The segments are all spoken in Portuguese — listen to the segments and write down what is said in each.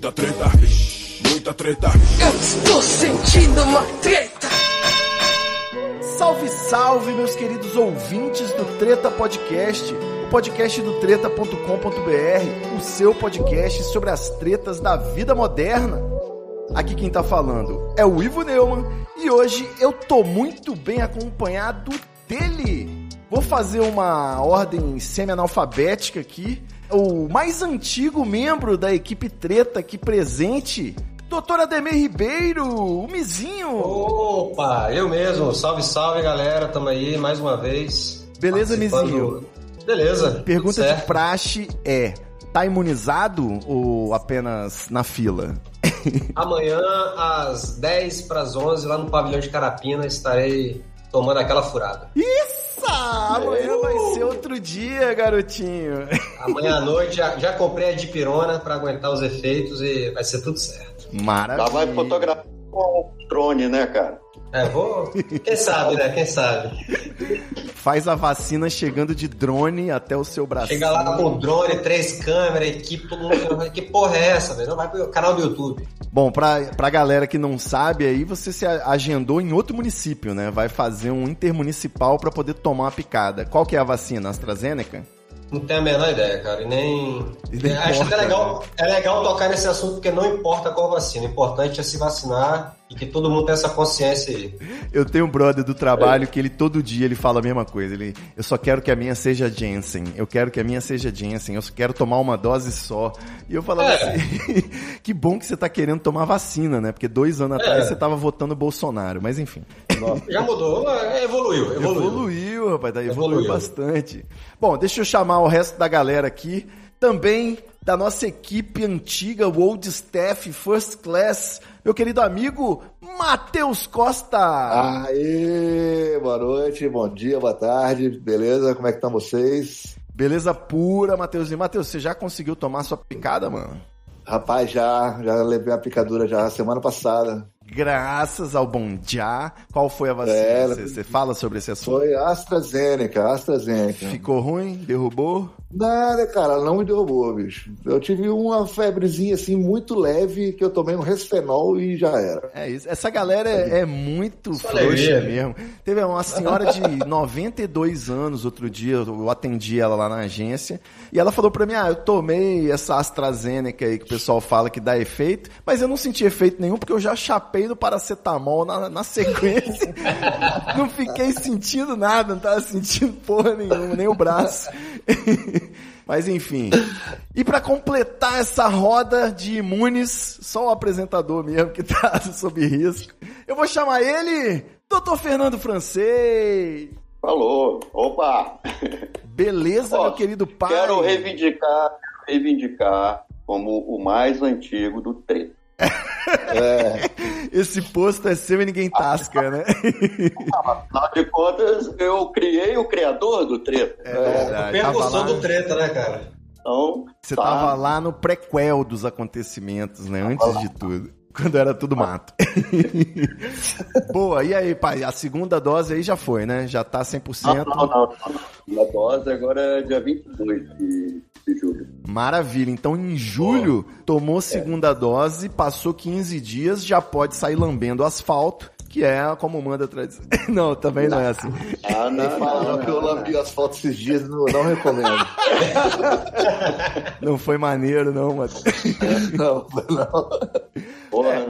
muita treta, muita treta. Eu estou sentindo uma treta. Salve, salve, meus queridos ouvintes do Treta Podcast, o podcast do treta.com.br, o seu podcast sobre as tretas da vida moderna. Aqui quem tá falando é o Ivo Neumann e hoje eu tô muito bem acompanhado dele. Vou fazer uma ordem semi-analfabética aqui. O mais antigo membro da equipe Treta aqui presente, Doutor Ademir Ribeiro, o Mizinho. Opa, eu mesmo. Salve, salve, galera. Tamo aí mais uma vez. Beleza. Mizinho? Beleza. Pergunta certo. de praxe é: tá imunizado ou apenas na fila? Amanhã, às 10 para as 11, lá no pavilhão de Carapina, estarei tomando aquela furada. Isso! Amanhã vai ser outro dia, garotinho. Amanhã à noite já, já comprei a dipirona para aguentar os efeitos e vai ser tudo certo. Maravilha. Lá vai fotografar com o drone, né, cara? É, vou. Quem sabe, né? Quem sabe? Faz a vacina chegando de drone até o seu braço. Chega lá com drone, três câmeras, equipe, todo mundo. Que porra é essa, velho? Não vai pro canal do YouTube. Bom, pra, pra galera que não sabe, aí você se agendou em outro município, né? Vai fazer um intermunicipal pra poder tomar uma picada. Qual que é a vacina? AstraZeneca? Não tenho a menor ideia, cara. E nem. E nem Acho importa, até legal, é legal tocar nesse assunto porque não importa qual vacina. O importante é se vacinar e que todo mundo tenha essa consciência aí. Eu tenho um brother do trabalho que ele todo dia ele fala a mesma coisa. Ele, eu só quero que a minha seja Jensen. Eu quero que a minha seja Jensen. Eu só quero tomar uma dose só. E eu falava É. assim, que bom que você tá querendo tomar vacina, né? Porque dois anos atrás É. você tava votando Bolsonaro. Mas enfim. Já mudou, é, evoluiu, evoluiu. Evoluiu, rapaz, tá, evoluiu, Evoluiu. bastante. Bom, deixa eu chamar o resto da galera aqui. Também da nossa equipe antiga, o Old Staff First Class, meu querido amigo Matheus Costa. Aê, boa noite, bom dia, boa tarde, beleza? Como é que estão vocês? Beleza pura, Matheusinho. Matheus, você já conseguiu tomar sua picada, mano? Rapaz, já, já levei a picadura já semana passada. Graças ao Bom Já. Qual foi a vacina? É, Você, você fala sobre esse assunto? Foi AstraZeneca, AstraZeneca. Ficou ruim? Derrubou? Nada, cara, não me derrubou, bicho. Eu tive uma febrezinha assim muito leve que eu tomei um resfenol e já era. É isso. Essa galera é, é muito Só frouxa mesmo. Teve uma senhora de 92 anos, outro dia, eu atendi ela lá na agência, e ela falou pra mim, ah, eu tomei essa AstraZeneca aí que o pessoal fala que dá efeito, mas eu não senti efeito nenhum porque eu já chapei no paracetamol na, na sequência. não fiquei sentindo nada, não tava sentindo porra nenhuma, nem o braço. Mas enfim. E pra completar essa roda de imunes, só o apresentador mesmo que tá sob risco. Eu vou chamar ele, Dr. Fernando Francês. Falou. Opa! Beleza, Ó, meu querido pai? Quero reivindicar, reivindicar como o mais antigo do treta. Esse posto é seu e ninguém tasca, né? Afinal de contas, eu criei o criador do treta. É Percussão lá, do treta, né, cara? Então, você tá. tava lá no prequel dos acontecimentos, né? Antes de tudo. Quando era tudo mato. Boa, e aí, pai? A segunda dose aí já foi, né? Já tá 100%. Não, não, não, não. A dose agora é dia 22 de, de julho. Maravilha. Então, em julho, tomou segunda dose, passou 15 dias, já pode sair lambendo asfalto, que é como manda a tradição. Não, também não é assim. Ah, não, fala não, não, que eu não, lambi as fotos esses dias, não, não recomendo. Não foi maneiro, não, mano. não, não. Porra.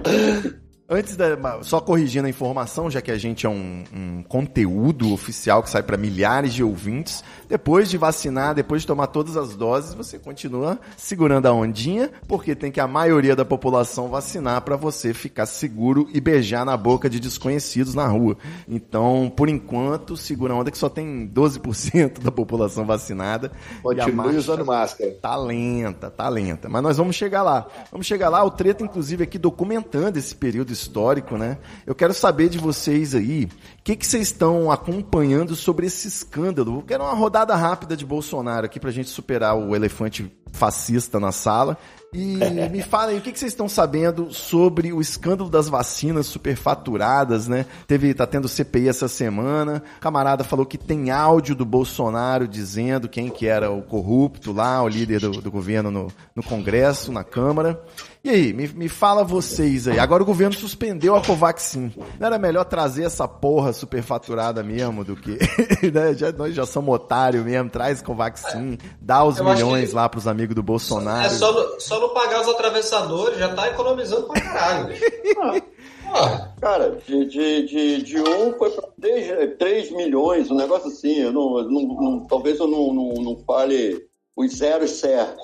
Antes da. Só corrigindo a informação, já que a gente é um, um conteúdo oficial que sai para milhares de ouvintes, depois de vacinar, depois de tomar todas as doses, você continua segurando a ondinha, porque tem que a maioria da população vacinar para você ficar seguro e beijar na boca de desconhecidos na rua. Então, por enquanto, segura a onda que só tem 12% da população vacinada. Continue usando máscara. Tá lenta, tá lenta. Mas nós vamos chegar lá. Vamos chegar lá. O Treta, inclusive, aqui documentando esse período histórico, né? Eu quero saber de vocês aí, o que, que vocês estão acompanhando sobre esse escândalo? Eu quero uma rodada rápida de Bolsonaro aqui pra gente superar o elefante fascista na sala. E me falem o que, que vocês estão sabendo sobre o escândalo das vacinas superfaturadas, né? Teve, tá tendo CPI essa semana. O camarada falou que tem áudio do Bolsonaro dizendo quem que era o corrupto lá, o líder do, do governo no, no Congresso, na Câmara. E aí, me, me fala vocês aí. Agora o governo suspendeu a Covaxin. Não era melhor trazer essa porra superfaturada mesmo do que. né? já, nós já somos otários mesmo. Traz Covaxin, dá os Eu milhões que- lá pros amigos do Bolsonaro. É só, não- só não pagar os atravessadores, já tá economizando pra caralho. Cara, de, de, de, de um foi para 3, 3 milhões, um negócio assim. Eu não, não- não- talvez eu não, não, não fale os zeros certos.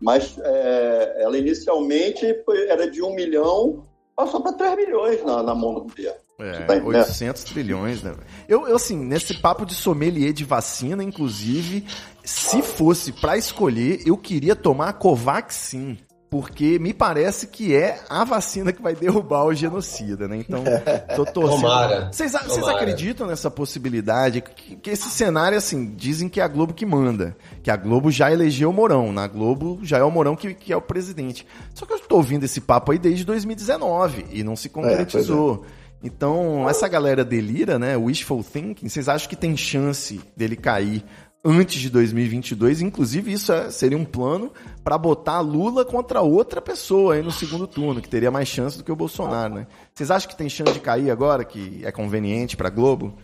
Mas é, ela inicialmente foi- era de um milhão, passou para 3 milhões na, na mão do governo. É, Tá entendendo? 800 trilhões, né? Eu, eu, assim, nesse papo de sommelier de vacina, inclusive, se fosse pra escolher, eu queria tomar a Covaxin. Porque me parece que é a vacina que vai derrubar o genocida, né? Então, tô torcendo. Tomara. Vocês, acreditam nessa possibilidade? Que, que esse cenário, assim, dizem que é a Globo que manda. Que a Globo já elegeu o Mourão. Na Globo já é o Mourão que, que é o presidente. Só que eu tô ouvindo esse papo aí desde 2019 e não se concretizou. Então, essa galera delira, né? Wishful thinking. Vocês acham que tem chance dele cair antes de 2022? Inclusive, isso é- seria um plano pra botar Lula contra outra pessoa aí no segundo turno, que teria mais chance do que o Bolsonaro, né? Vocês acham que tem chance de cair agora, que é conveniente pra Globo?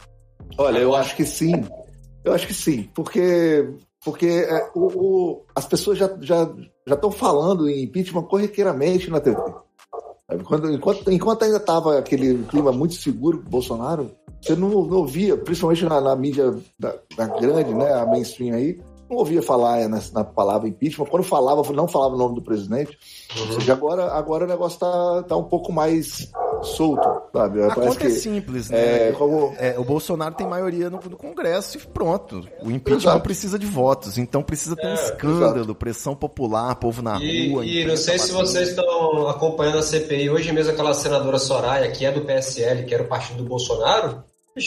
Olha, eu acho que sim. Eu acho que sim, porque porque é, o, o- as pessoas já já já estão falando em impeachment corriqueiramente na TV. Quando, enquanto, enquanto ainda estava aquele clima muito seguro com o Bolsonaro, você não, não ouvia, principalmente na, na mídia da, da grande, né, a mainstream aí, não ouvia falar é, na, na palavra impeachment. Quando falava, não falava o nome do presidente. Ou seja, agora, agora o negócio tá, tá um pouco mais solto, sabe? A Parece conta é que simples, né? é, como, É, o Bolsonaro tem maioria no, no Congresso e pronto. O impeachment Exato. não precisa de votos, então precisa ter um É, escândalo, pressão popular, povo na E, rua. e não sei se vocês estão acompanhando a CPI. Hoje mesmo aquela senadora Soraya, que é do PSL, que era o partido do Bolsonaro,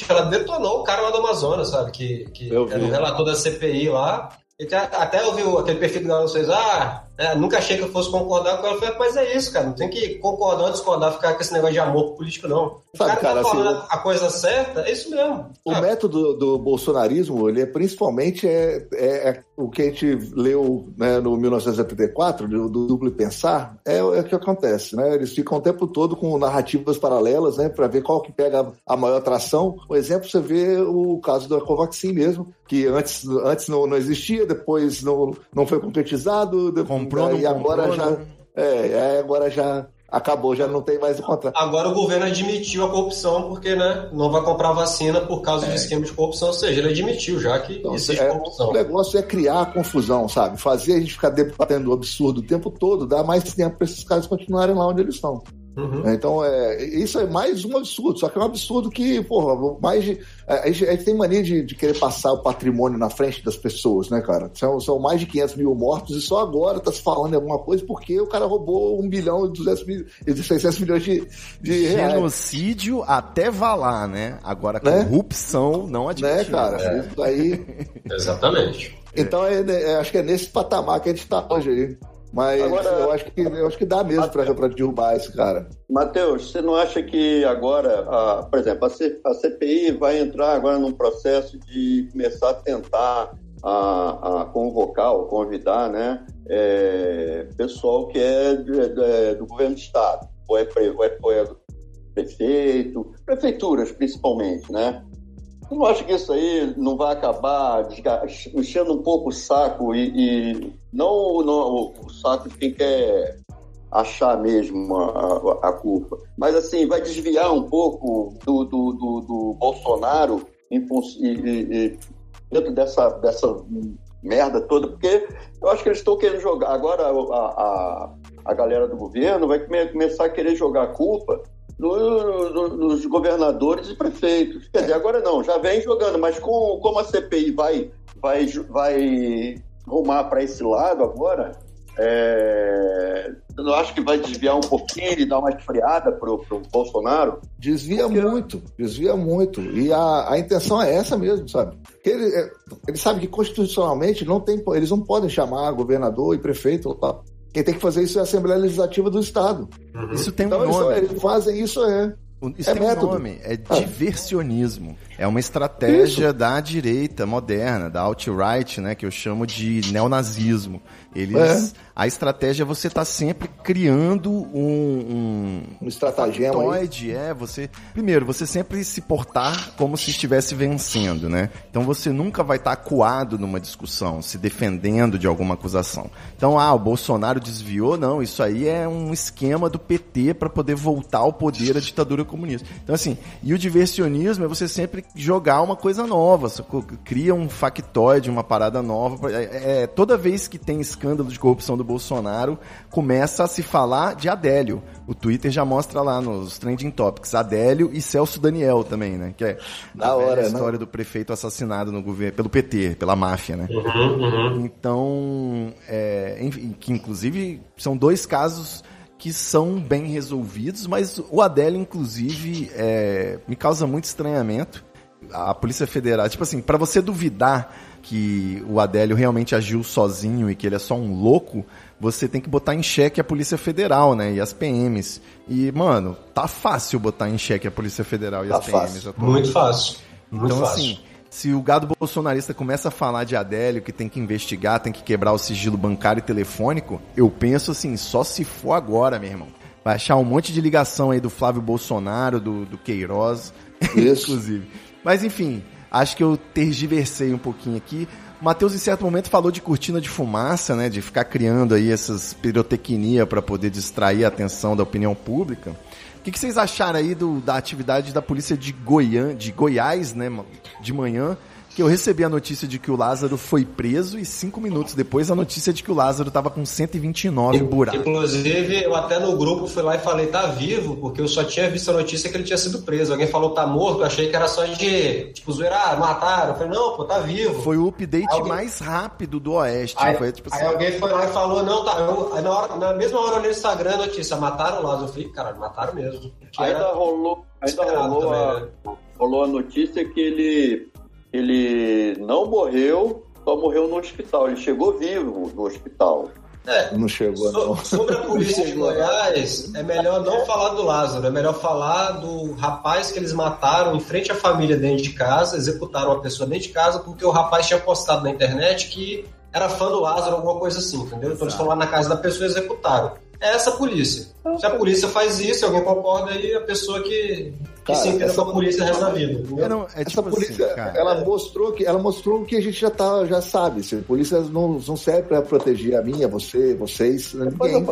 ela detonou o cara lá do Amazonas, sabe? Que, que era o relator da CPI lá. E até- até eu vi o- aquele perfil do Galão vocês, ah, é, nunca achei que eu fosse concordar com ela. Eu falei, mas é isso, cara, não tem que concordar ou discordar, ficar com esse negócio de amor político, não. O Sabe, cara, cara, tá assim, falando a coisa certa, é isso mesmo. O método do bolsonarismo, ele é principalmente é, é- é o que a gente leu né, no 1984, do, do duplo pensar, é, é o que acontece, né? Eles ficam o tempo todo com narrativas paralelas, né, para ver qual que pega a maior atração. Um exemplo, você vê o caso da Covaxin mesmo, que antes, antes não, não existia, depois não, não foi concretizado, depois, Comprou, não e agora comprou, já, né? é, é, agora já acabou, já não tem mais o contrato. Agora o governo admitiu a corrupção porque né, não vai comprar vacina por causa de esquema de corrupção, ou seja, ele admitiu já que Então, existe é, corrupção. o negócio é criar confusão, sabe? Fazer a gente ficar debatendo o absurdo o tempo todo, dar mais tempo para esses caras continuarem lá onde eles estão. Uhum. Então, é, isso é mais um absurdo, só que é um absurdo que, porra, mais de. A gente, a gente tem mania de, de querer passar o patrimônio na frente das pessoas, né, cara? São, são mais de 500 mil mortos e só agora tá se falando em alguma coisa porque o cara roubou 1 bilhão e 200 mil, e 600 milhões de, de reais. Genocídio até valar, né? Agora, Né? corrupção não admite. Né, cara? Isso aí. Exatamente. Então, é, é, acho que é nesse patamar que a gente tá hoje aí. Mas Agora- eu, acho que, eu acho que dá mesmo pra derrubar esse cara. Matheus, você não acha que agora, a- por exemplo, a, C- a CPI vai entrar agora num processo de começar a tentar a, a convocar ou convidar né, é, pessoal que é de- de- do governo do Estado, ou é, ou é, ou é do prefeito, prefeituras principalmente, né? Você não acha que isso aí não vai acabar enchendo um pouco o saco e, e não, não o saco quem quer achar mesmo a, a- a culpa. Mas, assim, vai desviar um pouco do, do, do, do Bolsonaro em e, e- dentro dessa, dessa merda toda, porque eu acho que eles estão querendo jogar. Agora a, a, a galera do governo vai come- começar a querer jogar a culpa no- no- nos governadores e prefeitos. Quer dizer, agora não, já vem jogando, mas com, como a CPI vai, vai, vai rumar para esse lado agora, é, eu acho que vai desviar um pouquinho e dar uma esfriada pro, pro Bolsonaro. Desvia Porque- muito, desvia muito. E a, a intenção é essa mesmo, sabe? Porque ele, é, ele sabe que constitucionalmente não tem, eles não podem chamar governador e prefeito. Tá? Quem tem que fazer isso é a Assembleia Legislativa do Estado. Uhum. Isso tem um Então eles, nome. eles fazem isso, é. Isso é tem método. um nome, é ah. diversionismo. É uma estratégia Isso. da direita moderna, da alt-right, né, que eu chamo de neonazismo. Eles, é. a estratégia é você estar tá sempre criando um, um, um estratagema um é você primeiro você sempre se portar como se estivesse vencendo, né? Então você nunca vai estar tá acuado numa discussão, se defendendo de alguma acusação. Então ah, o Bolsonaro desviou, não, isso aí é um esquema do PT para poder voltar ao poder a ditadura comunista. Então assim, e o diversionismo é você sempre jogar uma coisa nova, cria um factoide, uma parada nova, é, é toda vez que tem escândalo de corrupção do Bolsonaro, começa a se falar de Adélio. O Twitter já mostra lá nos trending topics Adélio e Celso Daniel também, né? Que é da hora, a né? história né? do prefeito assassinado no governo pelo PT, pela máfia, né? Uhum, uhum. Então, é, enfim, que inclusive são dois casos que são bem resolvidos, mas o Adélio, inclusive, é, me causa muito estranhamento. A Polícia Federal, tipo assim, para você duvidar que o Adélio realmente agiu sozinho e que ele é só um louco, você tem que botar em xeque a Polícia Federal, né? E as PMs. E, mano, tá fácil botar em xeque a Polícia Federal e tá as PMs. Fácil. Muito fácil. Muito então, fácil. assim, se o gado bolsonarista começa a falar de Adélio, que tem que investigar, tem que quebrar o sigilo bancário e telefônico, eu penso assim, só se for agora, meu irmão. Vai achar um monte de ligação aí do Flávio Bolsonaro, do, do Queiroz, inclusive. Mas enfim, Acho que eu tergiversei um pouquinho aqui. Matheus, em certo momento, falou de cortina de fumaça, né? De ficar criando aí essas pirotecnia para poder distrair a atenção da opinião pública. O que, que, vocês acharam aí do, da atividade da polícia de, Goiã, de Goiás, né? De manhã, que eu recebi a notícia de que o Lázaro foi preso e cinco minutos depois a notícia de que o Lázaro estava com 129 buracos. Inclusive, eu até no grupo fui lá e falei, tá vivo, porque eu só tinha visto a notícia que ele tinha sido preso. Alguém falou, tá morto, eu achei que era só de, tipo, zoeira, ah, mataram. Eu falei, não, pô, tá vivo. Foi o update alguém... mais rápido do Oeste. Aí, foi, tipo, assim... aí alguém foi lá e falou, não, tá. Eu, na, hora, na mesma hora eu olhei no Instagram a notícia, mataram o Lázaro. Eu falei, caralho, mataram mesmo. Ainda rolou, ainda rolou, a, né? rolou a notícia que ele ele não morreu, só morreu no hospital. Ele chegou vivo no hospital. É, não chegou, so, não. Sobre a polícia de Goiás, é melhor não falar do Lázaro, é melhor falar do rapaz que eles mataram em frente à família dentro de casa, executaram a pessoa dentro de casa, porque o rapaz tinha postado na internet que era fã do Lázaro, alguma coisa assim, entendeu? Então eles foram lá na casa da pessoa e executaram é essa polícia. Se a polícia faz isso, alguém concorda aí, a pessoa que, que se entenda com a polícia da vida. É, não, é tipo essa polícia, assim, ela é. mostrou que ela mostrou que a gente já tá, já sabe. Se a polícia não, não serve para proteger a minha, você, vocês, ninguém.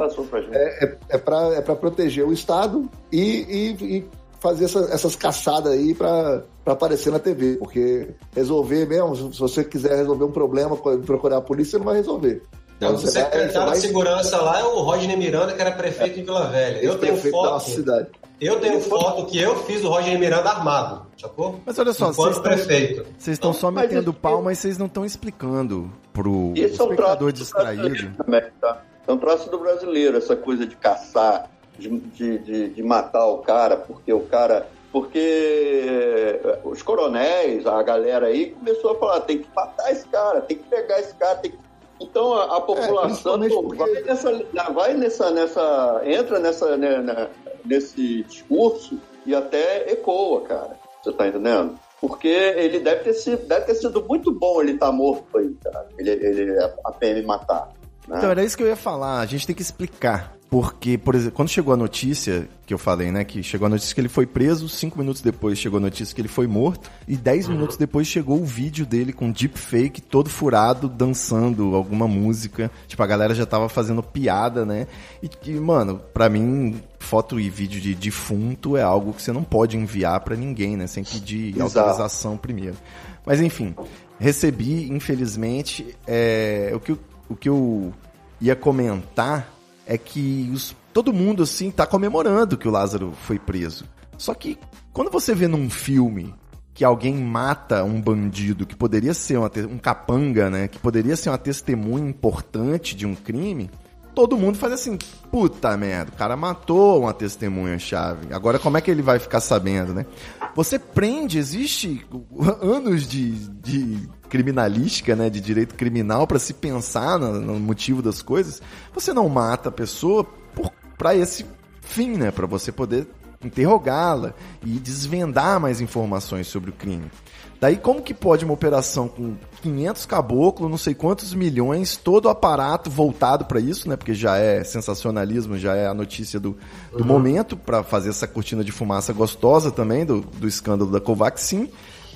É, é, é para é para proteger o Estado e, e, e fazer essa, essas caçadas aí para aparecer na TV, porque resolver mesmo, se você quiser resolver um problema, procurar a polícia, você não vai resolver. Então, o secretário de segurança lá é o Rodney Miranda, que era prefeito é. em Vila Velha. Eu tenho foto. Cidade. Eu tenho foto que eu fiz o Rodney Miranda armado, sacou? Mas olha só, vocês prefeito. Vocês estão só metendo mas pau, mas vocês não estão explicando pro isso espectador é um distraído. Também, tá? É um troço do brasileiro, essa coisa de caçar, de, de, de, de matar o cara, porque o cara porque os coronéis, a galera aí começou a falar, tem que matar esse cara, tem que pegar esse cara, tem que então a, a população é, porque... vai, nessa, vai nessa, nessa, entra nessa, né, né, nesse discurso e até ecoa, cara. Você tá entendendo? Porque ele deve ter sido, deve ter sido muito bom ele estar tá morto aí, cara. Ele, ele a PM matar. Né? Então era isso que eu ia falar. A gente tem que explicar porque, por exemplo, quando chegou a notícia que eu falei, né? Que chegou a notícia que ele foi preso, cinco minutos depois chegou a notícia que ele foi morto, e dez uhum. minutos depois chegou o vídeo dele com deepfake todo furado, dançando alguma música. Tipo, a galera já tava fazendo piada, né? E, e mano, pra mim, foto e vídeo de defunto é algo que você não pode enviar para ninguém, né? Sem pedir Exato. autorização primeiro. Mas enfim, recebi, infelizmente, é, o, que, o que eu ia comentar é que os, todo mundo, assim, tá comemorando que o Lázaro foi preso. Só que quando você vê num filme que alguém mata um bandido que poderia ser uma, um capanga, né? Que poderia ser uma testemunha importante de um crime, todo mundo faz assim, puta merda, o cara matou uma testemunha-chave. Agora como é que ele vai ficar sabendo, né? Você prende, existe anos de, de criminalística, né, de direito criminal para se pensar no, no, motivo das coisas, você não mata a pessoa para esse fim, né, para você poder interrogá-la e desvendar mais informações sobre o crime. Daí como que pode uma operação com 500 caboclos, não sei quantos milhões, todo o aparato voltado para isso, né? Porque já é sensacionalismo, já é a notícia do, do uhum. momento para fazer essa cortina de fumaça gostosa também do, do escândalo da Covaxin.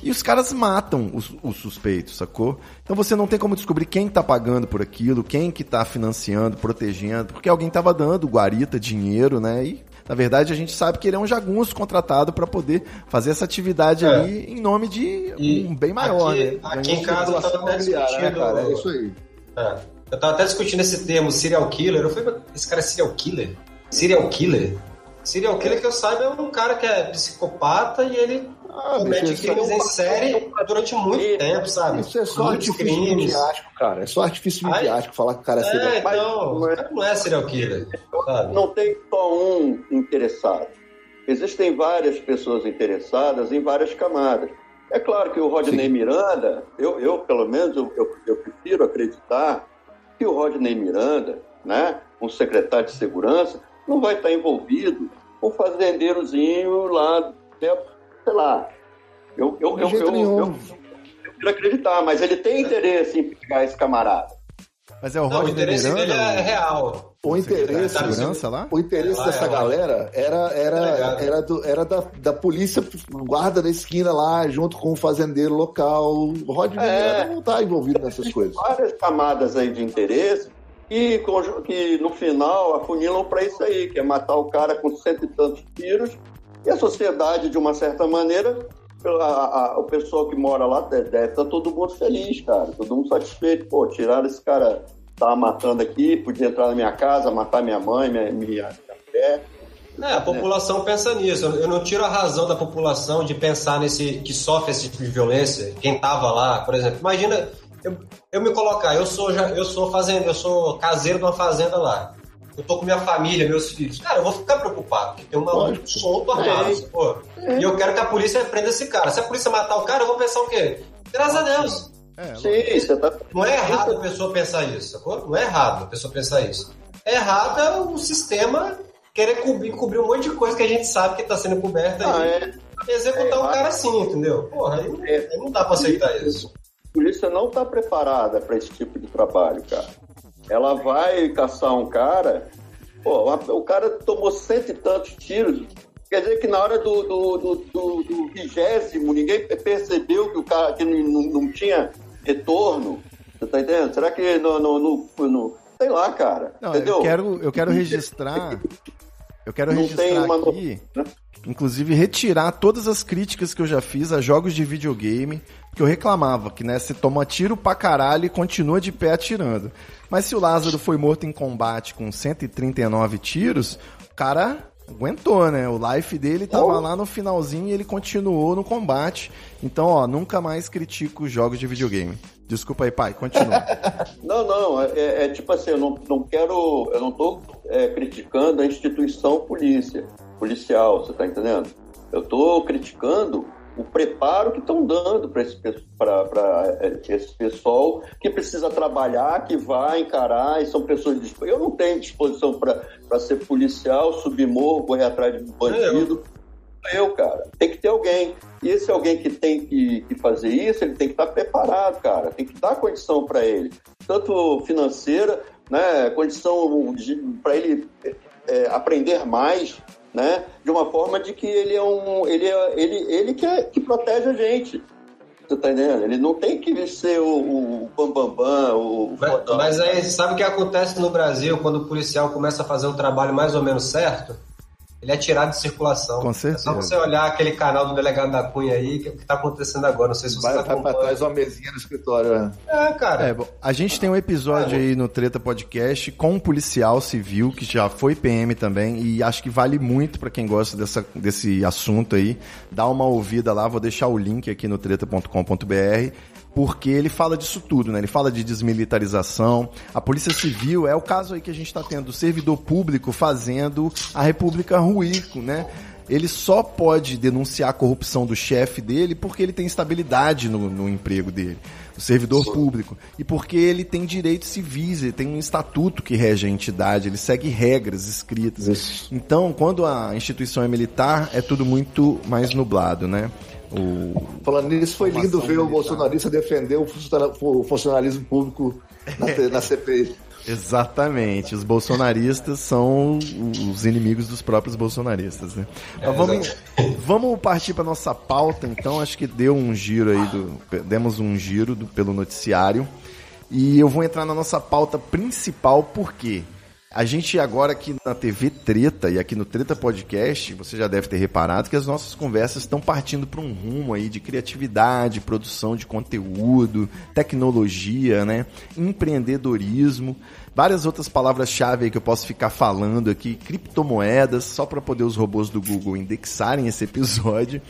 E os caras matam os, os, suspeitos, sacou? Então você não tem como descobrir quem tá pagando por aquilo, quem que tá financiando, protegendo, porque alguém tava dando guarita, dinheiro, né? E na verdade, a gente sabe que ele é um jagunço contratado para poder fazer essa atividade é. ali em nome de e um bem maior, aqui, né? Aqui em casa eu tava até discutindo... Né, cara? É isso aí. É. Eu tava até discutindo esse termo, serial killer. Eu falei, esse cara é serial killer? Serial killer? Serial killer que eu saiba é um cara que é psicopata e ele ah, comete crimes em série durante muito tempo, sabe? Isso é só Muitos artifício crimes. midiático, cara. É só artifício Aí, midiático falar que o cara é serial killer. É, então, não é, não é serial killer. Sabe? Não tem só um interessado. Existem várias pessoas interessadas em várias camadas. É claro que o Rodney Sim. Miranda, eu, eu pelo menos, eu, eu, eu prefiro acreditar que o Rodney Miranda, né, um secretário de segurança, não vai estar envolvido com um fazendeirozinho lá, sei lá. Eu, eu, eu, eu, eu, eu, quero acreditar, mas ele tem interesse em pegar esse camarada. Mas é o Não, o interesse Miranda, dele é real. O interesse, segurança lá? O interesse lá, dessa é galera era, era, era, do, era da, da polícia guarda da esquina lá, junto com o fazendeiro local. O Rod é, não está envolvido nessas coisas. Várias camadas aí de interesse e que no final afunilam para isso aí, que é matar o cara com cento e tantos tiros. E a sociedade, de uma certa maneira, a, a, o pessoal que mora lá deve estar tá todo mundo feliz, cara. Todo mundo satisfeito. Pô, tiraram esse cara, tava matando aqui, podia entrar na minha casa, matar minha mãe, minha, minha, mulher. É, a população pensa nisso. Eu não tiro a razão da população de pensar nesse que sofre esse tipo de violência. Quem tava lá, por exemplo, imagina eu, eu me colocar, eu sou já, eu sou fazenda, eu sou caseiro de uma fazenda lá. Eu tô com minha família, meus filhos. Cara, eu vou ficar preocupado, porque tem um maluco solto armado, pô. É. E eu quero que a polícia prenda esse cara. Se a polícia matar o cara, eu vou pensar o quê? Graças a Deus. É, Sim, você tá... Não é errado a pessoa pensar isso, sacou? Não é errado a pessoa pensar isso. É errado é o sistema querer cobrir, cobrir um monte de coisa que a gente sabe que está sendo coberta ah, aí. É. Executar é, um cara assim, entendeu? Porra, aí, é. aí não dá para aceitar isso. A polícia não está preparada para esse tipo de trabalho, cara. Ela vai caçar um cara, pô, o cara tomou cento e tantos tiros. Quer dizer que na hora do, do, do, do, do vigésimo, ninguém percebeu que o cara que não, não tinha retorno. Você tá entendendo? Será que no, no, no, no sei lá, cara. Não, entendeu? Eu quero, eu quero registrar. Eu quero não registrar uma... aqui. Inclusive, retirar todas as críticas que eu já fiz a jogos de videogame, que eu reclamava que, né, você toma tiro pra caralho e continua de pé atirando. Mas se o Lázaro foi morto em combate com 139 tiros, o cara aguentou, né? O life dele tava oh. lá no finalzinho e ele continuou no combate. Então, ó, nunca mais critico jogos de videogame. Desculpa aí, pai, continua. não, não, é, é, tipo assim, eu não, não quero, eu não tô é, criticando a instituição polícia policial, você está entendendo? Eu estou criticando o preparo que estão dando para esse, é, esse pessoal que precisa trabalhar, que vai encarar, e são pessoas. Eu não tenho disposição para ser policial, subir morro, correr atrás de bandido. Eu, cara. Tem que ter alguém. E esse alguém que tem que, que fazer isso, ele tem que estar tá preparado, cara. Tem que dar condição para ele, tanto financeira, né, condição para ele é, aprender mais, né? De uma forma de que ele é um, ele é, ele, ele que, é, que protege a gente. Você tá entendendo? Ele não tem que ser o, o bambambam, bam, bam, o mas, mas aí, sabe o que acontece no Brasil quando o policial começa a fazer um trabalho mais ou menos certo? Ele é tirado de circulação. Com certeza. É só você olhar aquele canal do delegado da Cunha aí, que é o que está acontecendo agora. Não sei se você vai, vai para trás uma mesinha no escritório. Né? É, cara. É, a gente tem um episódio é, aí no Treta Podcast com um policial civil que já foi PM também e acho que vale muito para quem gosta dessa, desse assunto aí. Dá uma ouvida lá, vou deixar o link aqui no treta.com.br porque ele fala disso tudo, né? Ele fala de desmilitarização. A Polícia Civil é o caso aí que a gente está tendo, o servidor público fazendo a República ruir, né? ele só pode denunciar a corrupção do chefe dele porque ele tem estabilidade no, no emprego dele, o servidor Sim. público, e porque ele tem direitos civis, ele tem um estatuto que rege a entidade, ele segue regras escritas. Isso. Então, quando a instituição é militar, é tudo muito mais nublado, né? O... Falando nisso, foi lindo ver militar. o bolsonarista defender o funcionalismo público na, na CPI. Exatamente. Os bolsonaristas são os inimigos dos próprios bolsonaristas, né? É, vamos, vamos partir para nossa pauta, então. Acho que deu um giro aí, do, demos um giro do, pelo noticiário. E eu vou entrar na nossa pauta principal, por quê? A gente agora aqui na TV Treta e aqui no Treta Podcast, você já deve ter reparado que as nossas conversas estão partindo para um rumo aí de criatividade, produção de conteúdo, tecnologia, né? Empreendedorismo, várias outras palavras-chave que eu posso ficar falando aqui, criptomoedas, só para poder os robôs do Google indexarem esse episódio.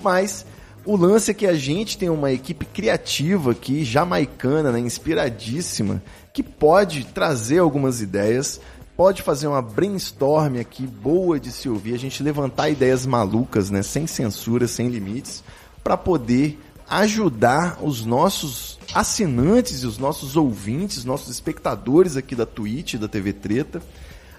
Mas o lance é que a gente tem uma equipe criativa aqui, jamaicana, né, inspiradíssima, que pode trazer algumas ideias, pode fazer uma brainstorm aqui boa de se ouvir, a gente levantar ideias malucas, né, sem censura, sem limites, para poder ajudar os nossos assinantes e os nossos ouvintes, nossos espectadores aqui da Twitch, da TV Treta,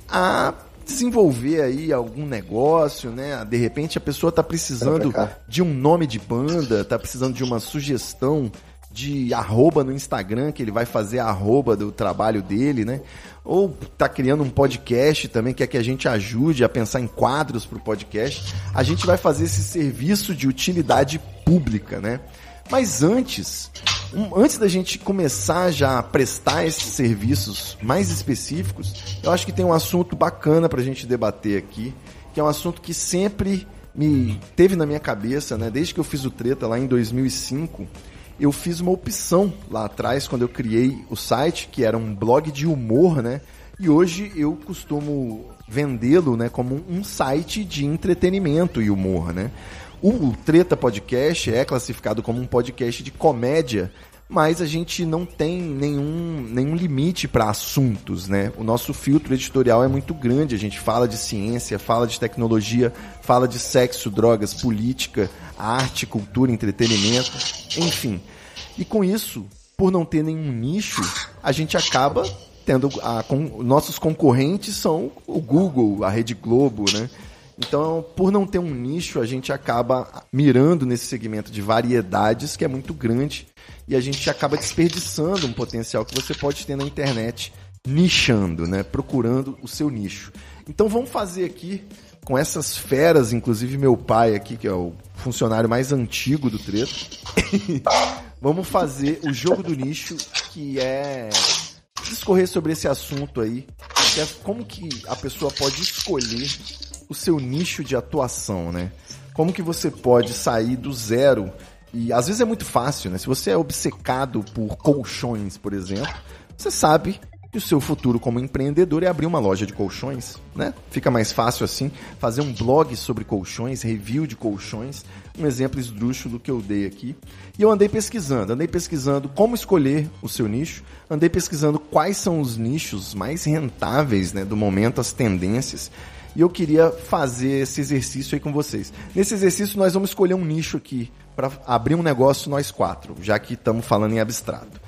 a desenvolver aí algum negócio, né? De repente a pessoa está precisando de um nome de banda, está precisando de uma sugestão de arroba no Instagram, que ele vai fazer a arroba do trabalho dele, né? Ou tá criando um podcast também, quer que a gente ajude a pensar em quadros para o podcast. A gente vai fazer esse serviço de utilidade pública, né? Mas antes, antes da gente começar já a prestar esses serviços mais específicos, eu acho que tem um assunto bacana para a gente debater aqui, que é um assunto que sempre me teve na minha cabeça, né? Desde que eu fiz o Treta lá em 2005, eu fiz uma opção lá atrás quando eu criei o site, que era um blog de humor, né? E hoje eu costumo vendê-lo, né, como um site de entretenimento e humor, né? O Treta Podcast é classificado como um podcast de comédia, mas a gente não tem nenhum, nenhum limite para assuntos, né? O nosso filtro editorial é muito grande. A gente fala de ciência, fala de tecnologia, fala de sexo, drogas, política, arte, cultura, entretenimento, enfim. E com isso, por não ter nenhum nicho, a gente acaba tendo a, com, nossos concorrentes são o Google, a Rede Globo, né? Então, por não ter um nicho, a gente acaba mirando nesse segmento de variedades que é muito grande e a gente acaba desperdiçando um potencial que você pode ter na internet nichando, né? Procurando o seu nicho. Então, vamos fazer aqui com essas feras, inclusive meu pai aqui, que é o funcionário mais antigo do Treto. vamos fazer o jogo do nicho, que é discorrer sobre esse assunto aí, que é como que a pessoa pode escolher o seu nicho de atuação, né? Como que você pode sair do zero e às vezes é muito fácil, né? Se você é obcecado por colchões, por exemplo, você sabe que o seu futuro como empreendedor é abrir uma loja de colchões, né? Fica mais fácil assim, fazer um blog sobre colchões, review de colchões, um exemplo esdrúxulo que eu dei aqui. E eu andei pesquisando, andei pesquisando como escolher o seu nicho, andei pesquisando quais são os nichos mais rentáveis, né, do momento, as tendências e eu queria fazer esse exercício aí com vocês. Nesse exercício, nós vamos escolher um nicho aqui para abrir um negócio nós quatro, já que estamos falando em abstrato.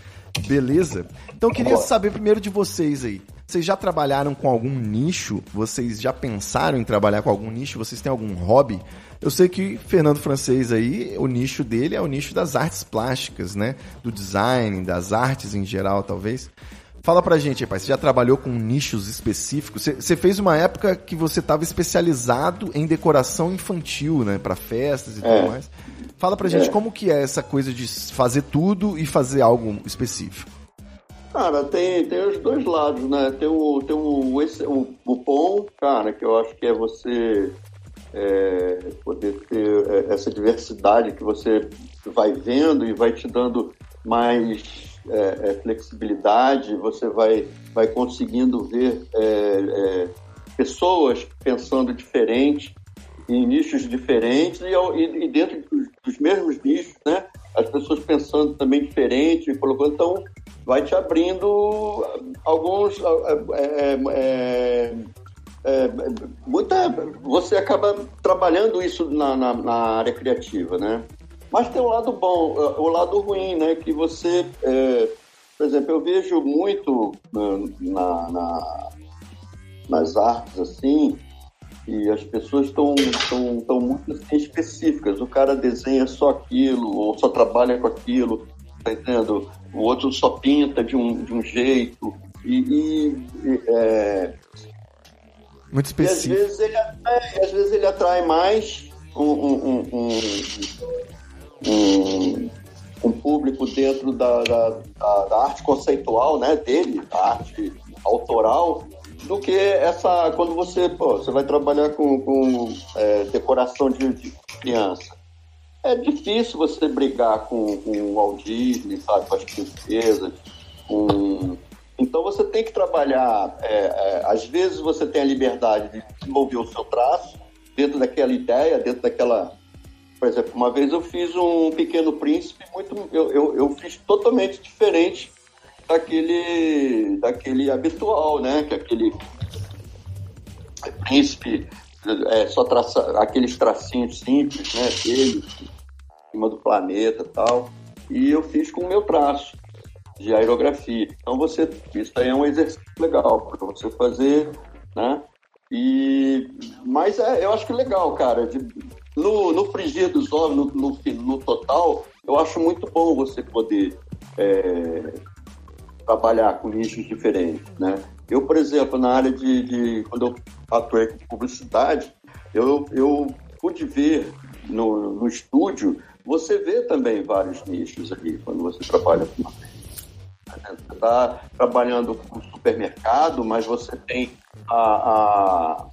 Beleza? Então eu queria saber primeiro de vocês aí. Vocês já trabalharam com algum nicho? Vocês já pensaram em trabalhar com algum nicho? Vocês têm algum hobby? Eu sei que Fernando Francês aí, o nicho dele é o nicho das artes plásticas, né? Do design, das artes em geral, talvez. Fala pra gente aí, pai. Você já trabalhou com nichos específicos? Você, fez uma época que você estava especializado em decoração infantil, né? Pra festas e é. tudo mais. Fala pra gente é. como que é essa coisa de fazer tudo e fazer algo específico. Cara, tem, tem os dois lados, né? Tem o, tem o, esse, o, o bom, cara, que eu acho que é você é, poder ter é, essa diversidade que você vai vendo e vai te dando mais é, é, flexibilidade, você vai, vai conseguindo ver é, é, pessoas pensando diferente, em nichos diferentes, e, e, e dentro dos, dos, mesmos nichos, né? As pessoas pensando também diferente, colocando, então vai te abrindo alguns é, é, muita, você acaba trabalhando isso na, na, na, área criativa, né? Mas tem um lado bom, o lado ruim, né? Que você, é, por exemplo, eu vejo muito na, na, nas artes assim, e as pessoas estão muito assim, específicas. O cara desenha só aquilo, ou só trabalha com aquilo, tá entendendo? O outro só pinta de um, de um jeito. E, e é, muito específico. E às vezes ele atrai, às vezes ele atrai mais um, um, um, um, um público dentro da, da, da, arte conceitual né, dele, da arte autoral, do que essa. Quando você, pô, você vai trabalhar com, com é, decoração de, de, criança. É difícil você brigar com, com o Walt Disney, sabe, com as princesas, com então você tem que trabalhar, é, é, às vezes você tem a liberdade de desenvolver o seu traço dentro daquela ideia, dentro daquela. Por exemplo, uma vez eu fiz um pequeno príncipe muito. Eu, eu, eu fiz totalmente diferente daquele, daquele habitual, né? Que aquele príncipe é, só traça, aqueles tracinhos simples, né? Dele, em cima do planeta tal. E eu fiz com o meu traço de aerografia. Então você, isso aí é um exercício legal para você fazer, né? E, mas é, eu acho que legal, cara. De, no, no frigir dos ovos, no, no, no, total, eu acho muito bom você poder é, trabalhar com nichos diferentes, né? Eu, por exemplo, na área de, de quando eu atuei com publicidade, eu, eu pude ver no, no estúdio, você vê também vários nichos ali quando você trabalha com você está trabalhando com supermercado, mas você tem a, a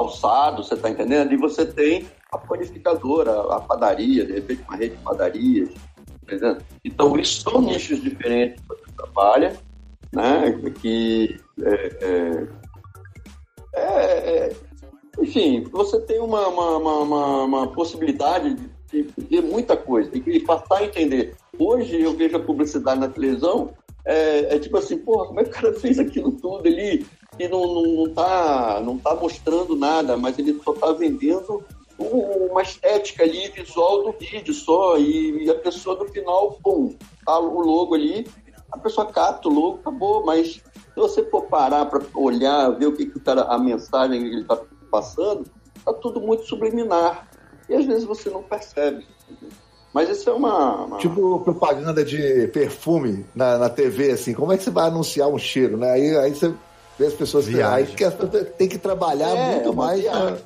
calçado, você está entendendo? E você tem a panificadora, a padaria, de repente uma rede de padarias, tá entendendo? Então, isso são nichos diferentes que você trabalha, né? Que é, é, é, é enfim, você tem uma, uma, uma, uma possibilidade de ver muita coisa e que passar a entender Hoje eu vejo a publicidade na televisão, é, é, tipo assim, porra, como é que o cara fez aquilo tudo ali e não, não, não, tá, não tá mostrando nada, mas ele só tá vendendo uma estética ali visual do vídeo só, e, e, a pessoa no final, pum, tá o logo ali, a pessoa capta o logo, acabou, mas se você for parar para olhar, ver o que, que o cara, a mensagem que ele tá passando, tá tudo muito subliminar. E às vezes você não percebe. Mas isso é uma, uma, Tipo propaganda de perfume na, na TV, assim. Como é que você vai anunciar um cheiro, né? Aí, aí você vê as pessoas... Aí que as pessoas têm que trabalhar é, muito é mais... Pra...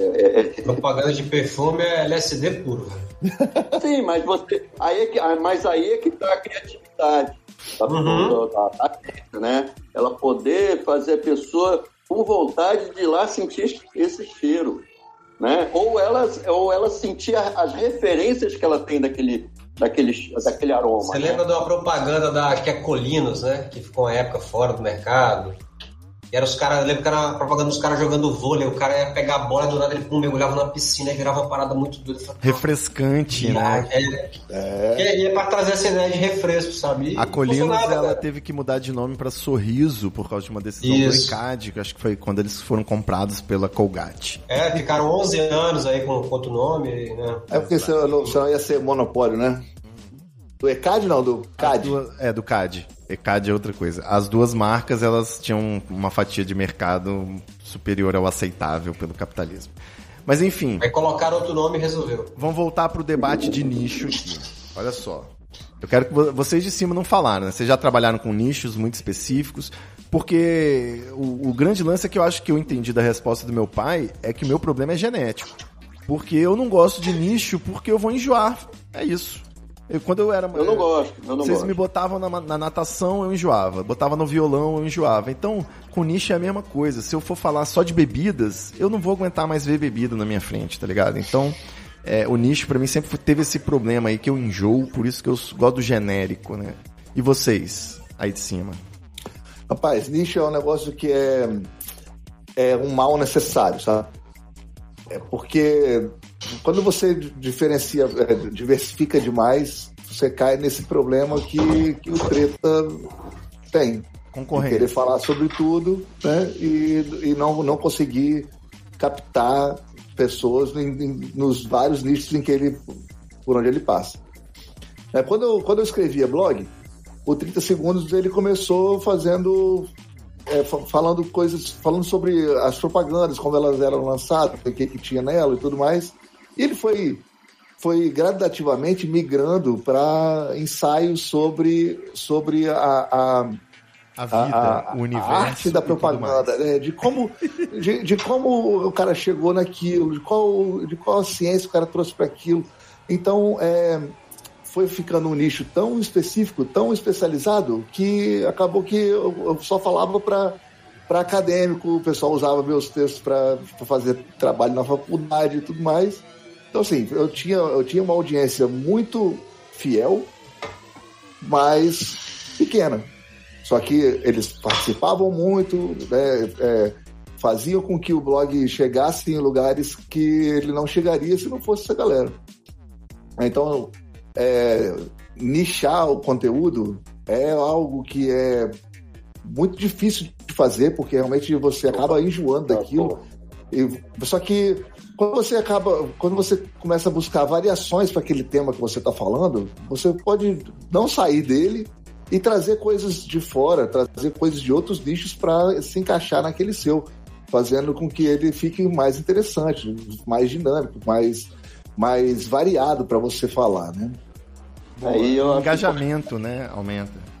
É, é, é, propaganda de perfume é LSD puro. Sim, mas você... Aí é que, ah, mas aí é que tá a criatividade. Da, uhum. da, da, né? Ela poder fazer a pessoa com vontade de ir lá sentir esse cheiro né? Ou ela, ou ela sentir as referências que ela tem daquele, daquele, daquele aroma. Você né? lembra de uma propaganda da, acho que é Colinos, né? Que ficou uma época fora do mercado. E era os caras, lembro que era a propaganda dos caras jogando vôlei, o cara ia pegar a bola e do nada ele pum, mergulhava na piscina e virava uma parada muito doida. Refrescante, né? É, é. E é pra trazer essa ideia de refresco, sabe? E a Colinos, ela cara. teve que mudar de nome pra Sorriso por causa de uma decisão Isso. do ECAD, que acho que foi quando eles foram comprados pela Colgate. É, ficaram 11 anos aí com, com outro nome, né? É porque senão, senão ia ser monopólio, né? Do ECAD não, do CAD. é, do CAD. ECAD é outra coisa. As duas marcas, elas tinham uma fatia de mercado superior ao aceitável pelo capitalismo. Mas enfim. Aí colocaram outro nome e resolveu. Vamos voltar pro debate de nicho aqui. Olha só. Eu quero que vocês de cima não falaram, né? Vocês já trabalharam com nichos muito específicos, porque o, o grande lance é que eu acho que eu entendi da resposta do meu pai é que o meu problema é genético. Porque eu não gosto de nicho porque eu vou enjoar. É isso. Eu, quando eu era. Eu não gosto. Eu não vocês gosto. me botavam na, na, natação, eu enjoava. Botava no violão, eu enjoava. Então, com nicho é a mesma coisa. Se eu for falar só de bebidas, eu não vou aguentar mais ver bebida na minha frente, tá ligado? Então, é, o nicho para mim sempre teve esse problema aí que eu enjoo, por isso que eu gosto do genérico, né? E vocês, aí de cima? Rapaz, nicho é um negócio que é, é um mal necessário, sabe? É porque quando você diferencia, é, diversifica demais, você cai nesse problema que, que o treta tem. Concorrente. querer falar sobre tudo né? e, e não, não conseguir captar pessoas em, em, nos vários nichos em que ele, por onde ele passa. É, quando, eu, quando eu escrevia blog, o 30 Segundos ele começou fazendo. É, falando coisas, falando sobre as propagandas, como elas eram lançadas, o que, que tinha nela e tudo mais. Ele foi, foi gradativamente migrando para ensaios sobre, sobre a, a a vida, a, a, o universo. A arte da propaganda, né? de, como, de, de, como o cara chegou naquilo, de qual, de qual ciência o cara trouxe para aquilo. Então, é, foi ficando um nicho tão específico, tão especializado, que acabou que eu, eu só falava para para acadêmico, o pessoal usava meus textos para fazer trabalho na faculdade e tudo mais. Então, assim, eu tinha, eu tinha uma audiência muito fiel, mas pequena. Só que eles participavam muito, né, é, faziam com que o blog chegasse em lugares que ele não chegaria se não fosse essa galera. Então, é, nichar o conteúdo é algo que é muito difícil de fazer, porque realmente você acaba enjoando daquilo. E, só que quando você acaba, quando você começa a buscar variações para aquele tema que você está falando, você pode não sair dele e trazer coisas de fora, trazer coisas de outros nichos para se encaixar naquele seu, fazendo com que ele fique mais interessante, mais dinâmico, mais, mais variado para você falar, né? Aí o engajamento, né, aumenta.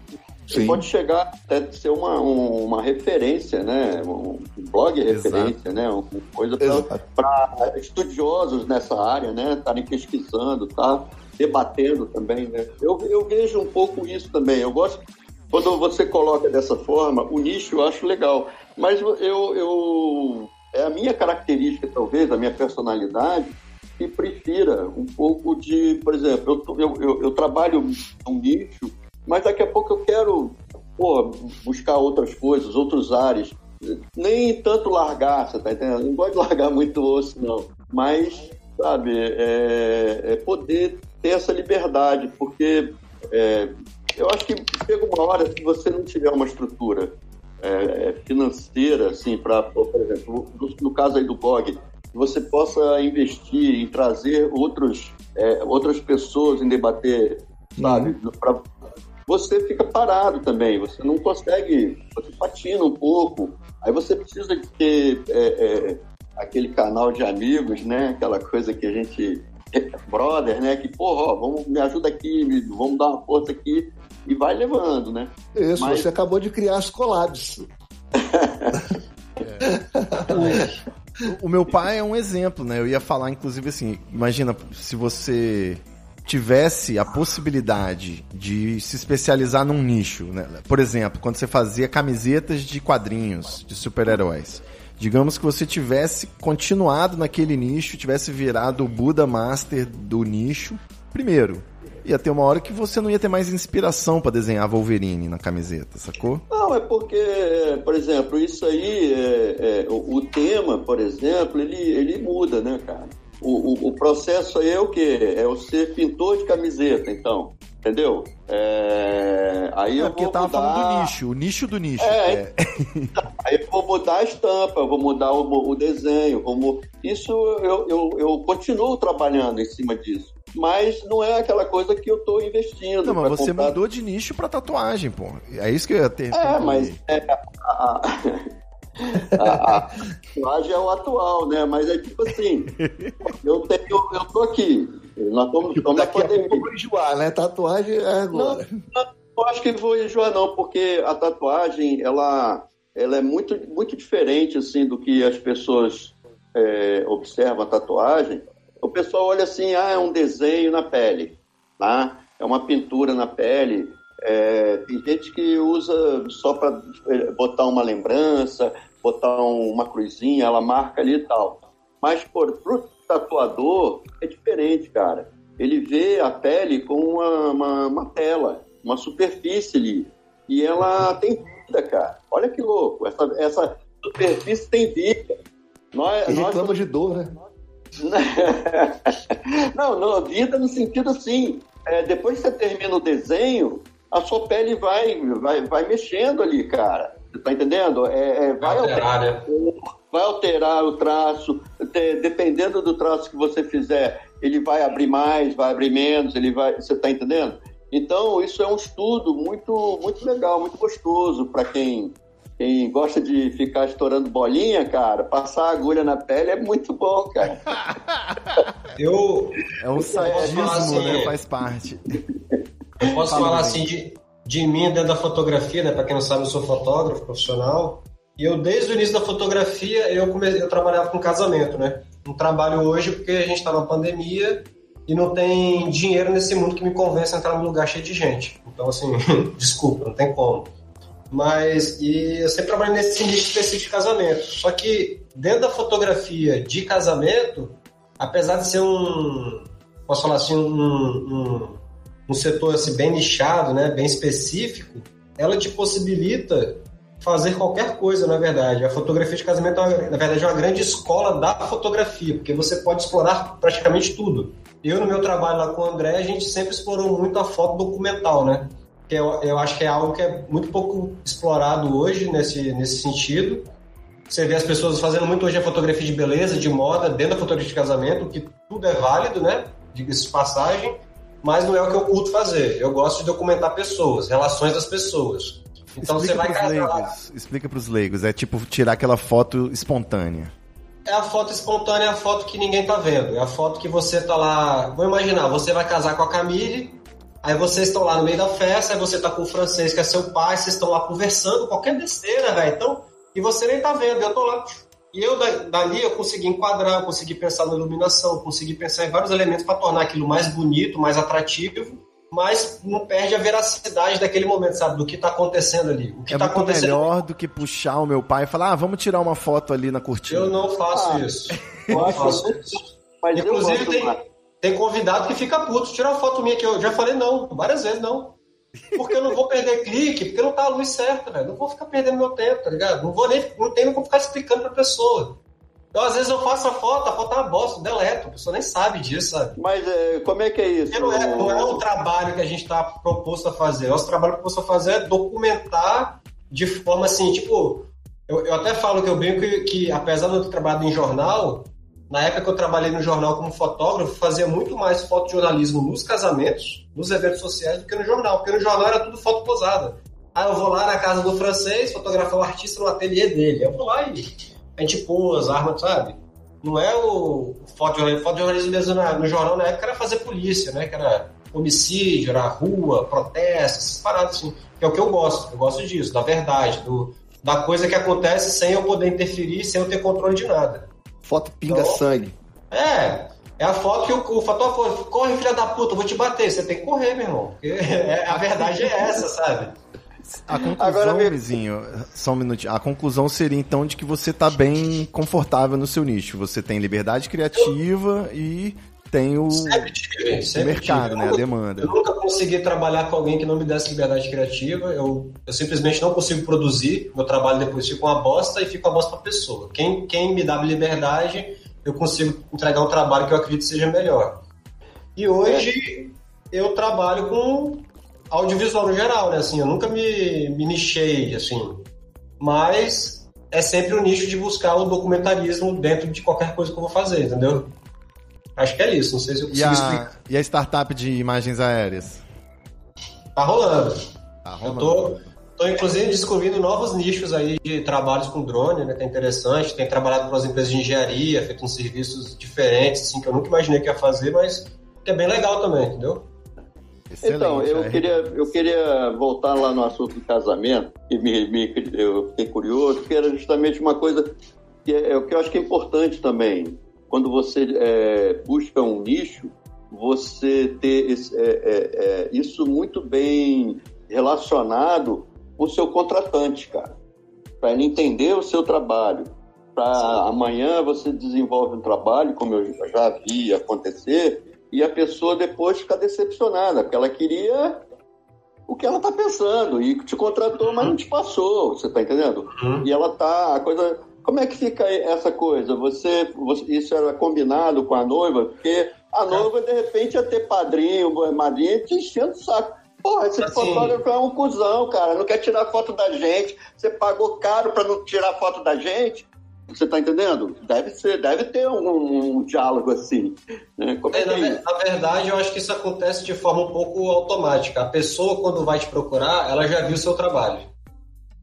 Você pode chegar até ser uma, um, uma referência, né? Um blog referência, Exato. né? Uma coisa para estudiosos nessa área, né? Estarem pesquisando, tá? Debatendo também, né? Eu, eu vejo um pouco isso também. Eu gosto quando você coloca dessa forma, o nicho eu acho legal. Mas eu, eu é a minha característica, talvez, a minha personalidade, que prefira um pouco de, por exemplo, eu, eu, eu trabalho num nicho, mas daqui a pouco eu quero pô, buscar outras coisas, outros ares. Nem tanto largar, você tá entendendo? Não gosto de largar muito osso, não. Mas, sabe, é, é poder ter essa liberdade, porque é, eu acho que chega uma hora, se você não tiver uma estrutura é, financeira, assim, para, por exemplo, no, no, caso aí do blog, você possa investir em trazer outros, é, outras pessoas em debater, sabe? Uhum. Você fica parado também, você não consegue, você patina um pouco. Aí você precisa de ter é, é, aquele canal de amigos, né? Aquela coisa que a gente brother, né? Que, porra, ó, vamos, me ajuda aqui, vamos dar uma força aqui e vai levando, né? Isso, Mas... você acabou de criar as collabs. é. O meu pai é um exemplo, né? Eu ia falar, inclusive, assim, imagina se você tivesse a possibilidade de se especializar num nicho, né? Por exemplo, quando você fazia camisetas de quadrinhos de super-heróis. Digamos que você tivesse continuado naquele nicho, tivesse virado o Buda Master do nicho. Primeiro, ia ter uma hora que você não ia ter mais inspiração para desenhar Wolverine na camiseta, sacou? Não, é porque, por exemplo, isso aí, é, é, o, o, tema, por exemplo, ele, ele muda, né, cara? O, o, o processo aí é o quê? É o ser pintor de camiseta, então. Entendeu? É... Aí é eu porque vou tava mudar... falando do nicho, o nicho do nicho. É, é. aí eu vou mudar a estampa, eu vou mudar o, o desenho, vou... isso eu, eu, eu continuo trabalhando em cima disso mas não é aquela coisa que eu estou investindo. Não, mas você comprar... mudou de nicho para tatuagem, pô. É isso que eu ia ter. É, mas é, a, a, a, tatuagem é o atual, né? Mas é tipo assim, eu tenho, eu tô aqui, nós estamos, estamos na pandemia. Eu vou enjoar, né? Tatuagem é agora. Não, não, eu acho que vou enjoar não, porque a tatuagem, ela, ela é muito, muito diferente, assim, do que as pessoas é, observam a tatuagem o pessoal olha assim, ah, é um desenho na pele, tá? É uma pintura na pele. É, tem gente que usa só para é, botar uma lembrança, botar um, uma cruzinha, ela marca ali e tal. Mas, por pro tatuador, é diferente, cara. Ele vê a pele como uma, uma, uma tela, uma superfície ali. E ela tem vida, cara. Olha que louco. Essa, essa superfície tem vida. Nós, nós reclama de dor, né? não, não, vida no sentido assim, é, depois que você termina o desenho, a sua pele vai, vai, vai mexendo ali, cara. Você tá entendendo? É, é, vai, alterar, né? vai alterar o traço, dependendo do traço que você fizer, ele vai abrir mais, vai abrir menos, ele vai. Você tá entendendo? Então, isso é um estudo muito, muito legal, muito gostoso para quem quem gosta de ficar estourando bolinha, cara, passar agulha na pele é muito bom, cara. Eu. É um sadismo, assim, né? Faz parte. Eu posso Fala falar bem. assim de, de mim dentro da fotografia, né? Pra quem não sabe, eu sou fotógrafo profissional. E eu, desde o início da fotografia, eu, comecei, eu trabalhava com casamento, né? Não trabalho hoje porque a gente tá na pandemia e não tem dinheiro nesse mundo que me convence a entrar num lugar cheio de gente. Então, assim, desculpa, não tem como. Mas, e eu sempre trabalhei nesse nicho específico de casamento. Só que dentro da fotografia de casamento, apesar de ser um, posso falar assim, um, um, um setor assim, bem nichado, né, bem específico, ela te possibilita fazer qualquer coisa, na verdade. A fotografia de casamento, é na verdade, é uma grande escola da fotografia, porque você pode explorar praticamente tudo. Eu, no meu trabalho lá com o André, a gente sempre explorou muito a foto documental, né? que eu, eu acho que é algo que é muito pouco explorado hoje nesse, nesse sentido. Você vê as pessoas fazendo muito hoje a fotografia de beleza, de moda, dentro da fotografia de casamento, que tudo é válido, né? Diga-se de passagem, mas não é o que eu curto fazer. Eu gosto de documentar pessoas, relações das pessoas. Então Explica você vai casar. Leigos. Explica para os leigos. É tipo tirar aquela foto espontânea. É a foto espontânea, é a foto que ninguém tá vendo. É a foto que você tá lá. Vou imaginar, você vai casar com a Camille Aí vocês estão lá no meio da festa, aí você tá com o francês, que é seu pai, vocês estão lá conversando, qualquer besteira, velho. Então, e você nem tá vendo, eu tô lá. E eu dali eu consegui enquadrar, eu consegui pensar na iluminação, consegui pensar em vários elementos para tornar aquilo mais bonito, mais atrativo, mas não perde a veracidade daquele momento, sabe? Do que tá acontecendo ali. O que é tá muito acontecendo melhor do que puxar o meu pai e falar, ah, vamos tirar uma foto ali na cortina. Eu não faço ah, isso. Eu não faço isso. Mas Inclusive, tem, tem convidado que fica puto, tira uma foto minha que eu já falei não, várias vezes não. Porque eu não vou perder clique, porque não tá a luz certa, velho. Não vou ficar perdendo meu tempo, tá ligado? Não vou nem, não tenho como ficar explicando pra pessoa. Então, às vezes, eu faço a foto, a foto é uma bosta, deleto, a pessoa nem sabe disso, sabe? Mas é, como é que é isso? Não é, não é o trabalho que a gente tá proposto a fazer. Nosso trabalho proposto a fazer é documentar de forma assim, tipo, eu, eu até falo que eu brinco que, que apesar de eu ter trabalhado em jornal, na época que eu trabalhei no jornal como fotógrafo, fazia muito mais fotojornalismo nos casamentos, nos eventos sociais, do que no jornal, porque no jornal era tudo foto posada. Ah, eu vou lá na casa do francês fotografar o artista no ateliê dele. Eu vou lá e a gente pôs, arma, sabe? Não é o fotojornalismo, fotojornalismo mesmo no jornal na época era fazer polícia, né? Que era homicídio, era rua, protestos, essas paradas assim. Que é o que eu gosto. Eu gosto disso, da verdade, do, da coisa que acontece sem eu poder interferir, sem eu ter controle de nada. Foto pinga-sangue. Então, é, é a foto que o, o fotógrafo corre, filha da puta, eu vou te bater. Você tem que correr, meu irmão. Porque é, a verdade é essa, sabe? A conclusão, Agora, vizinho, só um minutinho. A conclusão seria então de que você está bem confortável no seu nicho. Você tem liberdade criativa e tem o, tive, sempre mercado, tive. né? a demanda. Eu nunca consegui trabalhar com alguém que não me desse liberdade criativa. Eu, eu simplesmente não consigo produzir. Meu trabalho depois fica uma bosta e fica uma bosta para pessoa. Quem, quem me dá liberdade, eu consigo entregar um trabalho que eu acredito seja melhor. E hoje eu trabalho com audiovisual no geral, né? Assim, eu nunca me, me nichei, assim. Mas é sempre o nicho de buscar o documentarismo dentro de qualquer coisa que eu vou fazer, entendeu? Acho que é isso, não sei se eu consigo e a, explicar. E a startup de imagens aéreas? Tá rolando. Tá rolando. Eu tô, tô, inclusive, descobrindo novos nichos aí de trabalhos com drone, né, que é interessante. Tem trabalhado com as empresas de engenharia, feito uns serviços diferentes, assim, que eu nunca imaginei que ia fazer, mas que é bem legal também, entendeu? Excelente, então, eu é. queria, eu queria voltar lá no assunto do casamento, que me, me, eu fiquei curioso, que era justamente uma coisa que, é, é, que eu acho que é importante também quando você é, busca um nicho, você ter esse, é, é, é, isso muito bem relacionado com o seu contratante, cara. Para ele entender o seu trabalho. Para amanhã você desenvolve um trabalho, como eu já vi acontecer, e a pessoa depois fica decepcionada, porque ela queria o que ela está pensando e te contratou, mas não te passou, você está entendendo? Uhum. E ela tá, a coisa como é que fica essa coisa? Você, você, isso era combinado com a noiva? Porque a noiva, de repente, ia ter padrinho, madrinha, te enchendo o saco. Porra, esse Assim- fotógrafo é um cuzão, cara. Não quer tirar foto da gente. Você pagou caro pra não tirar foto da gente. Você tá entendendo? Deve ser, deve ter um, um diálogo assim. Né? É É, na, é isso? na verdade, eu acho que isso acontece de forma um pouco automática. A pessoa, quando vai te procurar, ela já viu o seu trabalho.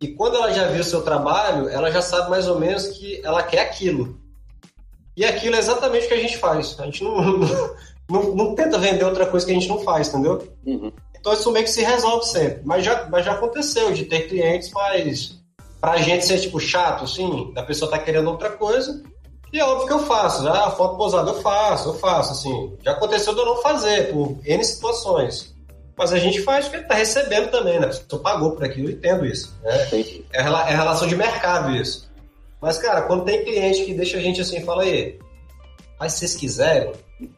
E quando ela já viu o seu trabalho, ela já sabe mais ou menos que ela quer aquilo. E aquilo é exatamente o que a gente faz. A gente não, não, não tenta vender outra coisa que a gente não faz, entendeu? Uhum. Então isso meio que se resolve sempre. Mas já, mas já aconteceu de ter clientes, mas pra gente ser tipo chato, assim, da pessoa tá querendo outra coisa. E é óbvio que eu faço, já a foto posada eu faço, eu faço, assim. Já aconteceu de eu não fazer, por N situações. Mas a gente faz porque tá recebendo também, né? A pessoa pagou por aquilo, eu entendo isso. Né? É, é relação de mercado isso. Mas, cara, quando tem cliente que deixa a gente assim, fala aí, mas se vocês quiserem,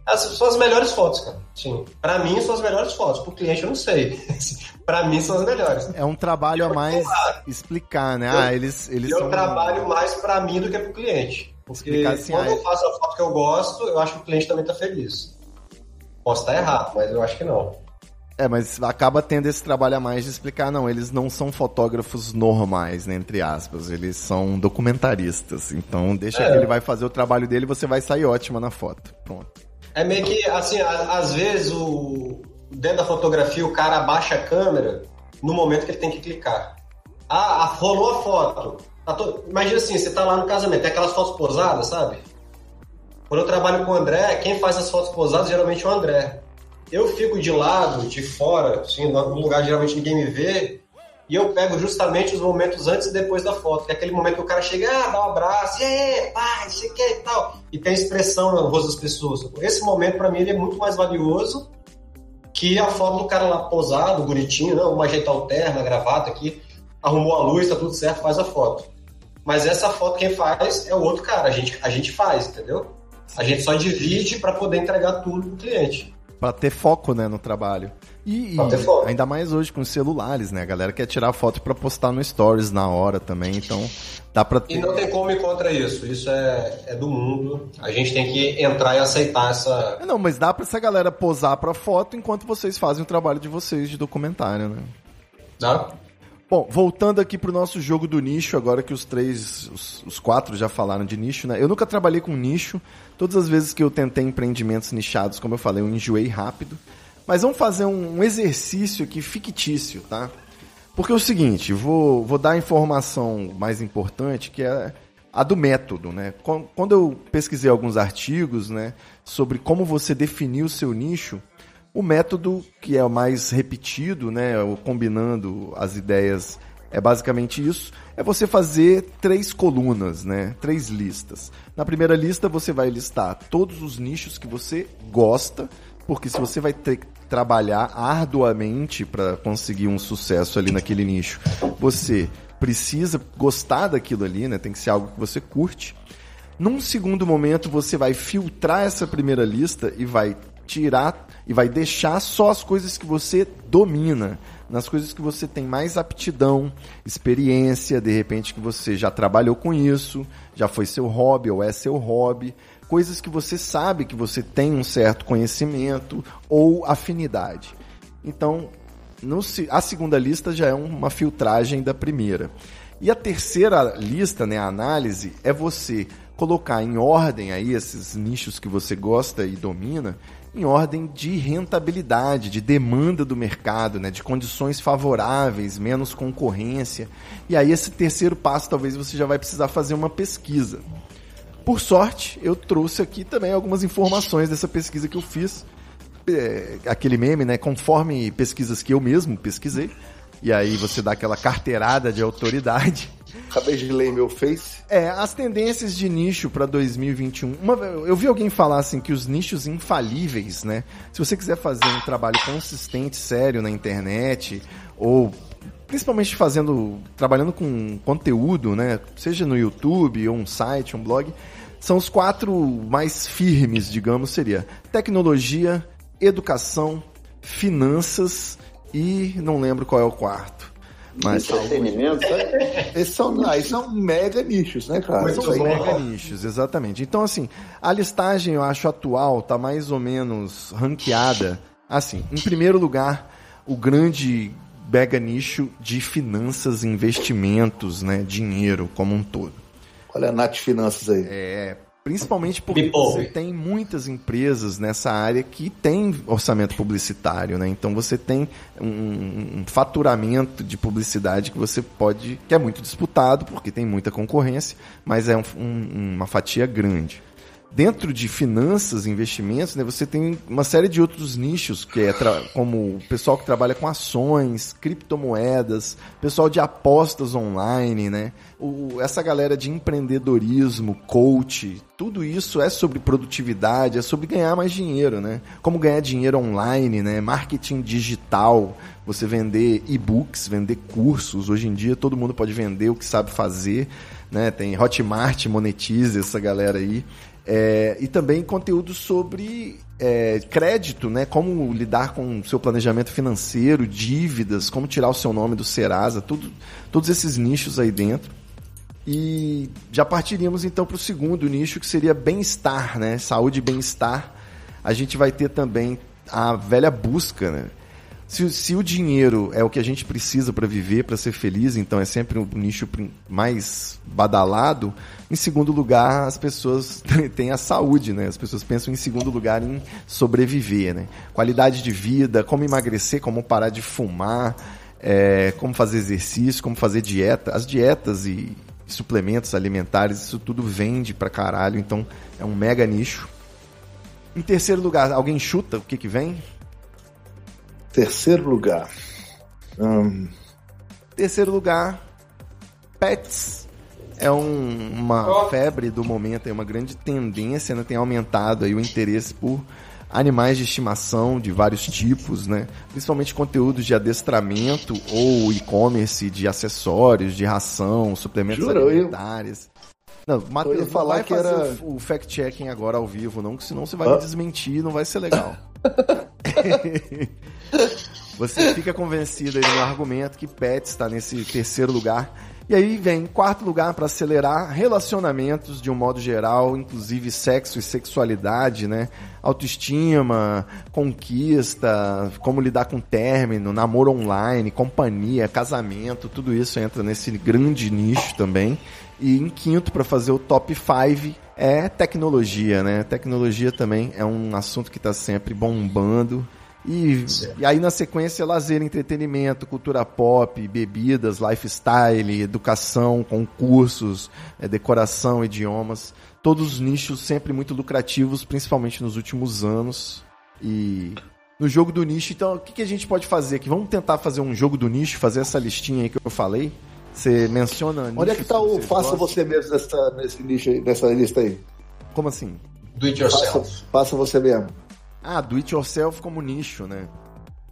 as, são as melhores fotos, cara. Sim. Pra mim, são as melhores fotos. Pro cliente, eu não sei. pra mim, são as melhores. É um trabalho a mais explicar, né? Ah, eles, eles eu são... trabalho mais pra mim do que pro cliente. Porque Explicar assim, quando ah, eu faço a foto que eu gosto, eu acho que o cliente também tá feliz. Posso estar errado, mas eu acho que não. É, mas acaba tendo esse trabalho a mais de explicar, não, eles não são fotógrafos normais, né, entre aspas, eles são documentaristas. Então deixa É. que ele vai fazer o trabalho dele e você vai sair ótima na foto. Pronto. É meio que, assim, a- às vezes o dentro da fotografia o cara abaixa a câmera no momento que ele tem que clicar. Ah, a- rolou a foto. Tá to- Imagina assim, você tá lá no casamento, tem aquelas fotos posadas, sabe? Quando eu trabalho com o André, quem faz as fotos posadas geralmente é o André. Eu fico de lado, de fora, assim, num lugar geralmente ninguém me vê, e eu pego justamente os momentos antes e depois da foto, que é aquele momento que o cara chega, ah, dá um abraço, e pai, você quer e tal, e tem expressão no rosto das pessoas. Esse momento, pra mim, ele é muito mais valioso que a foto do cara lá posado, bonitinho, não, vamos ajeitar o terno, a gravata aqui, arrumou a luz, tá tudo certo, faz a foto. Mas essa foto quem faz é o outro cara, a gente, a gente faz, entendeu? A gente só divide para poder entregar tudo pro cliente. Pra ter foco, né, no trabalho. E, e ainda mais hoje com os celulares, né? A galera quer tirar foto pra postar no Stories na hora também, então dá pra E ter. não tem como ir contra isso. Isso é, é do mundo. A gente tem que entrar e aceitar essa. É, Não, mas dá pra essa galera posar pra foto enquanto vocês fazem o trabalho de vocês de documentário, né? Tá? Bom, voltando aqui pro nosso jogo do nicho, agora que os três, os, os quatro já falaram de nicho, né? Eu nunca trabalhei com nicho. Todas as vezes que eu tentei empreendimentos nichados, como eu falei, eu enjoei rápido. Mas vamos fazer um, exercício aqui fictício, tá? Porque é o seguinte, vou, vou dar a informação mais importante, que é a do método, né? Quan- Quando eu pesquisei alguns artigos, né, sobre como você definir o seu nicho, o método que é o mais repetido, né, combinando as ideias, é basicamente isso, é você fazer três colunas, né, três listas. Na primeira lista você vai listar todos os nichos que você gosta, porque se você vai ter trabalhar arduamente para conseguir um sucesso ali naquele nicho, você precisa gostar daquilo ali, né? Tem que ser algo que você curte. Num segundo momento, você vai filtrar essa primeira lista e vai tirar e vai deixar só as coisas que você domina, nas coisas que você tem mais aptidão, experiência, de repente que você já trabalhou com isso, já foi seu hobby ou é seu hobby, coisas que você sabe que você tem um certo conhecimento ou afinidade. Então, no a segunda lista já é uma filtragem da primeira. E a terceira lista, né, a análise, é você colocar em ordem aí esses nichos que você gosta e domina, em ordem de rentabilidade, de demanda do mercado, né, de condições favoráveis, menos concorrência. E aí esse terceiro passo talvez você já vai precisar fazer uma pesquisa. Por sorte, eu trouxe aqui também algumas informações dessa pesquisa que eu fiz. É, aquele meme, né? Conforme pesquisas que eu mesmo pesquisei. E aí você dá aquela carteirada de autoridade. Acabei de ler meu Face. É, as tendências de nicho para 2021. Uma, eu vi alguém falar assim que os nichos infalíveis, né? Se você quiser fazer um trabalho consistente, sério na internet, ou principalmente fazendo, trabalhando com conteúdo, né? Seja no YouTube ou um site, um blog, são os quatro mais firmes, digamos, seria tecnologia, educação, finanças e não lembro qual é o quarto. Mas Entretenimento? Esses são, aí são mega nichos, né, cara? Muito aí. bom. mega nichos, exatamente. Então, assim, a listagem eu acho atual tá mais ou menos ranqueada. Assim, em primeiro lugar, o grande mega nicho de finanças, investimentos, né, dinheiro como um todo. Olha a Nath Finanças aí. É, Principalmente porque você tem muitas empresas nessa área que tem orçamento publicitário, né? Então você tem um, um, faturamento de publicidade que você pode. que é muito disputado, porque tem muita concorrência, mas é um, uma fatia grande. Dentro de finanças, investimentos, né, você tem uma série de outros nichos, que é como o pessoal que trabalha com ações, criptomoedas, pessoal de apostas online, né? O, essa galera de empreendedorismo, coach, tudo isso é sobre produtividade, é sobre ganhar mais dinheiro, né? Como ganhar dinheiro online, né? Marketing digital, você vender e-books, vender cursos. Hoje em dia todo mundo pode vender o que sabe fazer, né? Tem Hotmart, monetize essa galera aí. É, e também conteúdo sobre é, crédito, né? Como lidar com o seu planejamento financeiro, dívidas, como tirar o seu nome do Serasa, tudo, todos esses nichos aí dentro. E já partiríamos então para o segundo nicho, que seria bem-estar, né? Saúde e bem-estar. A gente vai ter também a velha busca, né? Se, se o dinheiro é o que a gente precisa para viver, para ser feliz, então é sempre um nicho mais badalado. Em segundo lugar, as pessoas têm a saúde, né? As pessoas pensam em segundo lugar em sobreviver, né? Qualidade de vida, como emagrecer, como parar de fumar, é, como fazer exercício, como fazer dieta. As dietas e suplementos alimentares, isso tudo vende pra caralho, então é um mega nicho. Em terceiro lugar, alguém chuta o que que vem? Terceiro lugar. Hum. Terceiro lugar, pets. É um, uma febre do momento, é uma grande tendência, né? tem aumentado aí o interesse por animais de estimação de vários tipos, né? Principalmente conteúdos de adestramento ou e-commerce de acessórios, de ração, suplementos Jura, alimentares. Eu... Não, Matheus, falar que era... o fact-checking agora ao vivo, não, que senão você vai ah? me desmentir e não vai ser legal. Você fica convencido aí no argumento que Pet está nesse terceiro lugar. E aí vem quarto lugar para acelerar relacionamentos de um modo geral, inclusive sexo e sexualidade, né? Autoestima, conquista, como lidar com término, namoro online, companhia, casamento, tudo isso entra nesse grande nicho também. E em quinto, para fazer o top 5, é tecnologia, né? Tecnologia também é um assunto que está sempre bombando. E, e, aí na sequência lazer, entretenimento, cultura pop, bebidas, lifestyle, educação, concursos, é, decoração, idiomas, todos os nichos sempre muito lucrativos, principalmente nos últimos anos. E no jogo do nicho, então o que, que a gente pode fazer aqui? Vamos tentar fazer um jogo do nicho, fazer essa listinha aí que eu falei. Você menciona. Onde é que está o faça você mesmo nessa, nesse nicho aí, nessa lista aí? Como assim? Do it yourself. Faça, faça você mesmo. Ah, do it yourself como nicho, né?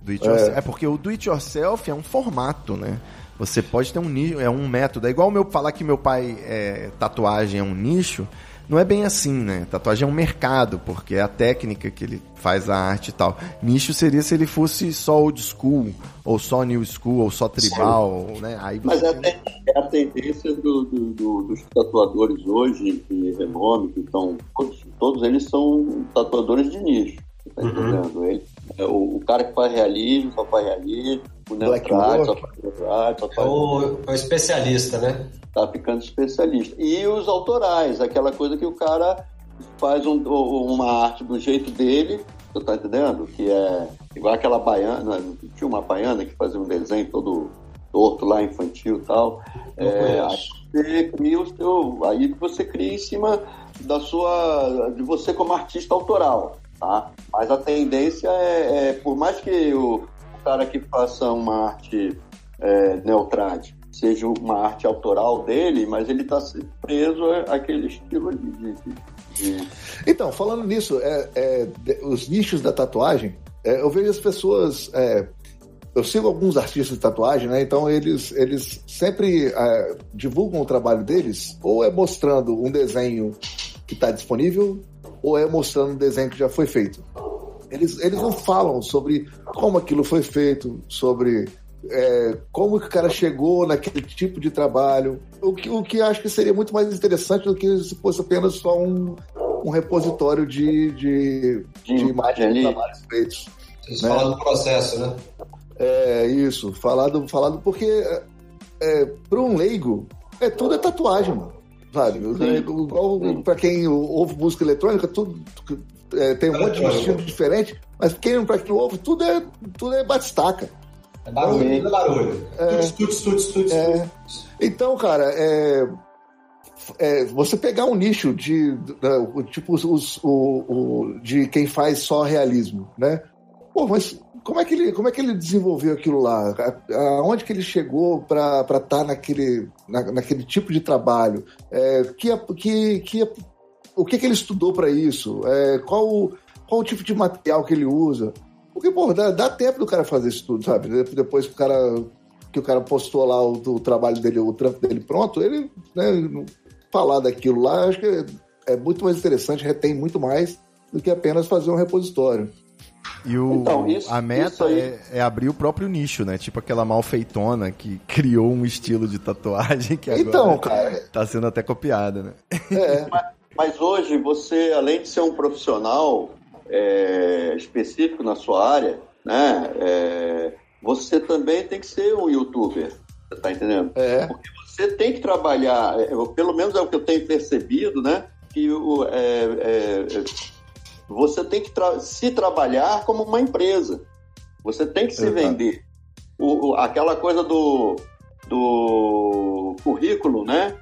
Do it é. é porque o do it yourself é um formato, né? Você pode ter um nicho, é um método. É igual meu falar que meu pai é tatuagem é um nicho. Não é bem assim, né? Tatuagem é um mercado, porque é a técnica que ele faz a arte e tal. Nicho seria se ele fosse só old school, ou só new school, ou só tribal, né? Aí Mas é, é a tendência do, do, do, dos tatuadores hoje, de renome, que estão. Todos, todos eles são tatuadores de nicho. Tá uhum. entendendo? Ele, é, o, o, cara que faz realismo só faz realismo, o neutrado só faz faz. É o, o especialista, né? Tá ficando especialista. E os autorais, aquela coisa que o cara faz um, uma arte do jeito dele, você tá entendendo? Que é igual aquela baiana, tinha uma baiana que fazia um desenho todo torto lá, infantil e tal. É, aí você cria o seu. Aí você cria em cima da sua. de você como artista autoral tá? Mas a tendência é, é por mais que o, o, cara que faça uma arte é, seja uma arte autoral dele, mas ele está preso àquele estilo de, de, de... Então, falando nisso, é, é, os nichos da tatuagem, é, eu vejo as pessoas é, eu sigo alguns artistas de tatuagem, né? Então eles, eles sempre é, divulgam o trabalho deles, ou é mostrando um desenho que está disponível, ou é mostrando um desenho que já foi feito. Eles, eles não falam sobre como aquilo foi feito, sobre é, como que o cara chegou naquele tipo de trabalho. O que, o que acho que seria muito mais interessante do que se fosse apenas só um, um repositório de, de, de, de imagens de trabalhos feitos. Vocês né? falam do processo, né? É, isso, falado, falado porque é, é, para um leigo, é tudo é tatuagem, mano. Sabe? É, igual para quem ouve música eletrônica, tudo é, tem um monte de estilo diferente, mas quem, pra quem ouve, tudo é, tudo é batistaca. É barulho, tudo é barulho. É, tuts, tuts, tuts, é, então, cara, é, é, você pegar um nicho de, de tipo os, o, o, de quem faz só realismo, né? Pô, mas como é que ele, como é que ele desenvolveu aquilo lá? Aonde que ele chegou para estar tá naquele, na, naquele tipo de trabalho? É, que, que, que, o que, que ele estudou para isso? É, qual, qual o tipo de material que ele usa? Porque, pô, dá, dá tempo do cara fazer isso tudo, sabe? Depois que o cara, que o cara postou lá o, o trabalho dele, o trampo dele pronto, ele né, falar daquilo lá, acho que é, é muito mais interessante, retém muito mais do que apenas fazer um repositório. E o, então, isso, a meta é, é, abrir o próprio nicho, né? Tipo aquela malfeitona que criou um estilo de tatuagem que agora então, cara, tá sendo até copiada, né? É. mas, mas, hoje você, além de ser um profissional é, específico na sua área, né? É, você também tem que ser um youtuber, você tá entendendo? É. Porque você tem que trabalhar, é, pelo menos é o que eu tenho percebido, né? Que o, é, é você tem que tra se trabalhar como uma empresa. Você tem que se Exato. vender. O, o, aquela coisa do, do currículo, né?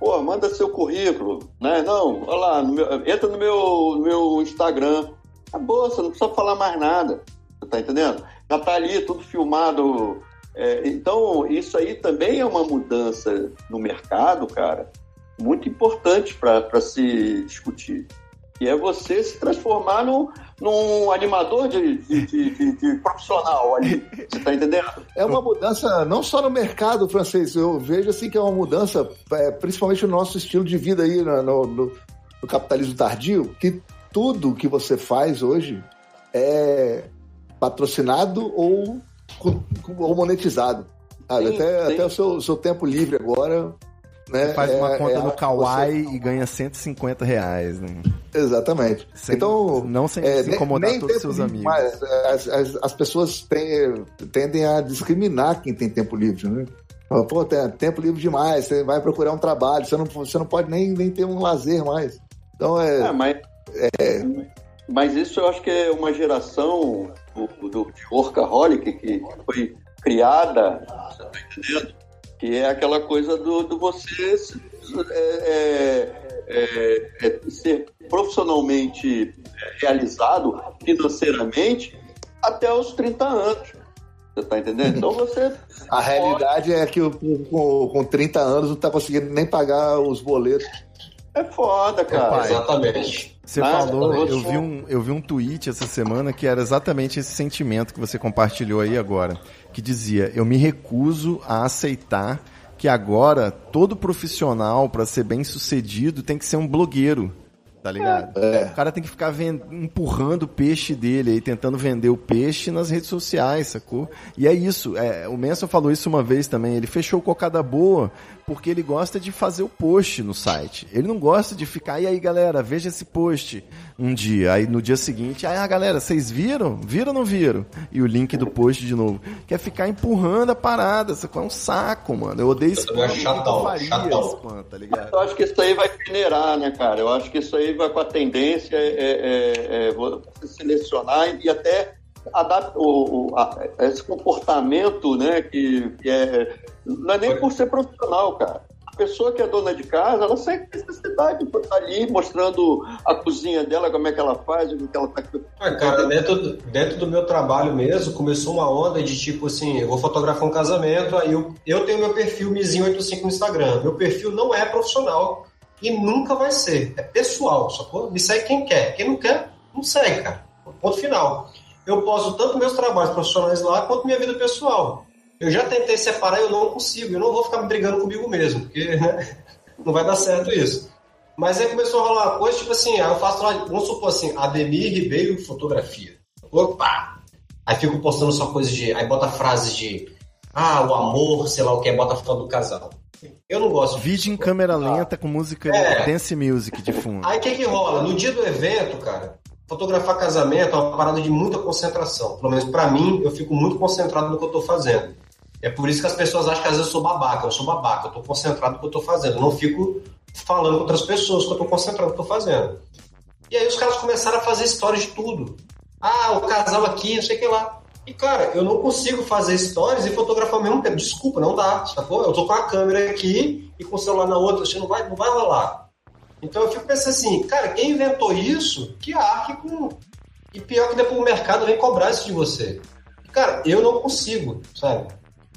Pô, manda seu currículo, né? Não, olha lá, no meu, entra no meu, no meu Instagram. Acabou, você não precisa falar mais nada. Você tá entendendo? Já tá ali, tudo filmado. É, então, isso aí também é uma mudança no mercado, cara, muito importante para se discutir que é você se transformar num, num animador de, de, de, de profissional ali. Você está entendendo? É uma mudança não só no mercado francês, eu vejo assim que é uma mudança, é, principalmente no nosso estilo de vida aí no, no, no capitalismo tardio, que tudo que você faz hoje é patrocinado ou, ou monetizado. Sim, até, sim. até o seu, seu tempo livre agora né? Você faz uma é, conta é no Kawaii você... e ganha 150 reais. Né? Exatamente. Sem, então, não sem é, se incomodar nem todos os seus amigos. Mas as, as, as pessoas têm, tendem a discriminar quem tem tempo livre, né? Pô, tem tempo livre demais, você vai procurar um trabalho, você não, você não pode nem, nem ter um lazer mais. Então é. é mas, é... mas isso eu acho que é uma geração do, do, de workaholic que foi criada, você tá entendendo? Que é aquela coisa do, do você é, é, é, ser profissionalmente realizado financeiramente até os 30 anos. Você está entendendo? Então você. A realidade é que com, com 30 anos não está conseguindo nem pagar os boletos. É foda, cara. Exatamente. Você falou, eu vi, um, eu vi um tweet essa semana que era exatamente esse sentimento que você compartilhou aí agora que dizia: Eu me recuso a aceitar que agora todo profissional, para ser bem sucedido, tem que ser um blogueiro. Tá ligado? É. O cara tem que ficar empurrando o peixe dele aí, tentando vender o peixe nas redes sociais, sacou? E é isso. É, o Manson falou isso uma vez também. Ele fechou o Cocada Boa porque ele gosta de fazer o post no site. Ele não gosta de ficar, e aí galera, veja esse post um dia. Aí no dia seguinte, aí a ah, galera, vocês viram? Viram ou não viram? E o link do post de novo. Quer ficar empurrando a parada, isso é um saco, mano. Eu odeio isso. É chatão, chatão. tá ligado? Eu acho que isso aí vai peneirar, né, cara? Eu acho que isso aí vai com a tendência é, é, é você selecionar e até adaptar o, o a, esse comportamento, né, que, que é não é nem por ser profissional, cara. A pessoa que é dona de casa, ela sente necessidade de estar ali mostrando a cozinha dela, como é que ela faz, o que ela está. Ah, cara, dentro, dentro do meu trabalho mesmo, começou uma onda de tipo assim: eu vou fotografar um casamento, aí eu, eu tenho meu perfil Mizinho85 no Instagram. Meu perfil não é profissional e nunca vai ser. É pessoal, só Me segue quem quer. Quem não quer, não segue, cara. Ponto final. Eu posto tanto meus trabalhos profissionais lá quanto minha vida pessoal. Eu já tentei separar e eu não consigo. Eu não vou ficar me brigando comigo mesmo, porque né, não vai dar certo isso. Mas aí começou a rolar uma coisa, tipo assim, aí eu faço lá, vamos supor assim, Ademir Ribeiro Fotografia. Opa! Aí fico postando só coisas de. Aí bota frases de. Ah, o amor, sei lá o que, bota foto do casal. Eu não gosto Vídeo em câmera lenta com música é. dance music de fundo. Aí o que que rola? No dia do evento, cara, fotografar casamento é uma parada de muita concentração. Pelo menos para mim, eu fico muito concentrado no que eu estou fazendo. É por isso que as pessoas acham que às vezes eu sou babaca. Eu sou babaca, eu estou concentrado no que eu estou fazendo. Eu não fico falando com outras pessoas que eu estou concentrado no que eu estou fazendo. E aí os caras começaram a fazer histórias de tudo. Ah, o casal aqui, não sei o que lá. E, cara, eu não consigo fazer stories e fotografar ao mesmo tempo. Desculpa, não dá, sacou? Eu tô com a câmera aqui e com o celular na outra, assim, não vai, não vai rolar. Então eu fico pensando assim, cara, quem inventou isso, que arque com. E pior que depois o mercado vem cobrar isso de você. Cara, eu não consigo, sabe?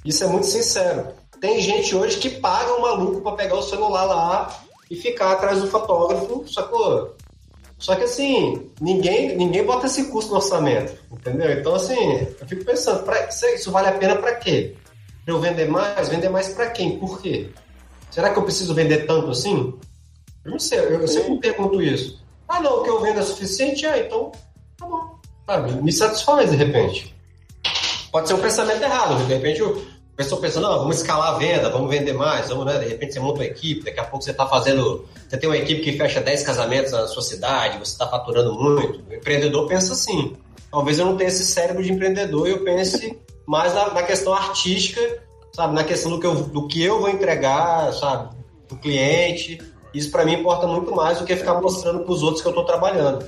Isso é muito sincero. Tem gente hoje que paga um maluco para pegar o celular lá e ficar atrás do fotógrafo, sacou? Só que assim, ninguém, ninguém bota esse custo no orçamento, entendeu? Então assim, eu fico pensando, pra, isso vale a pena para quê? Pra eu vender mais? Vender mais para quem? Por quê? Será que eu preciso vender tanto assim? Eu não sei, eu, eu sempre me pergunto isso. Ah não, o que eu vendo é suficiente? Ah, então tá bom. Ah, me satisfaz de repente. Pode ser um pensamento errado, de repente eu, a pessoa pensa, não, vamos escalar a venda, vamos vender mais, vamos, né? De repente você monta uma equipe, daqui a pouco você está fazendo. Você tem uma equipe que fecha 10 casamentos na sua cidade, você está faturando muito. O empreendedor pensa assim. Talvez eu não tenha esse cérebro de empreendedor e eu pense mais na, na questão artística, sabe? Na questão do que, eu, do que eu vou entregar, sabe? Do cliente. Isso para mim importa muito mais do que ficar mostrando para os outros que eu estou trabalhando.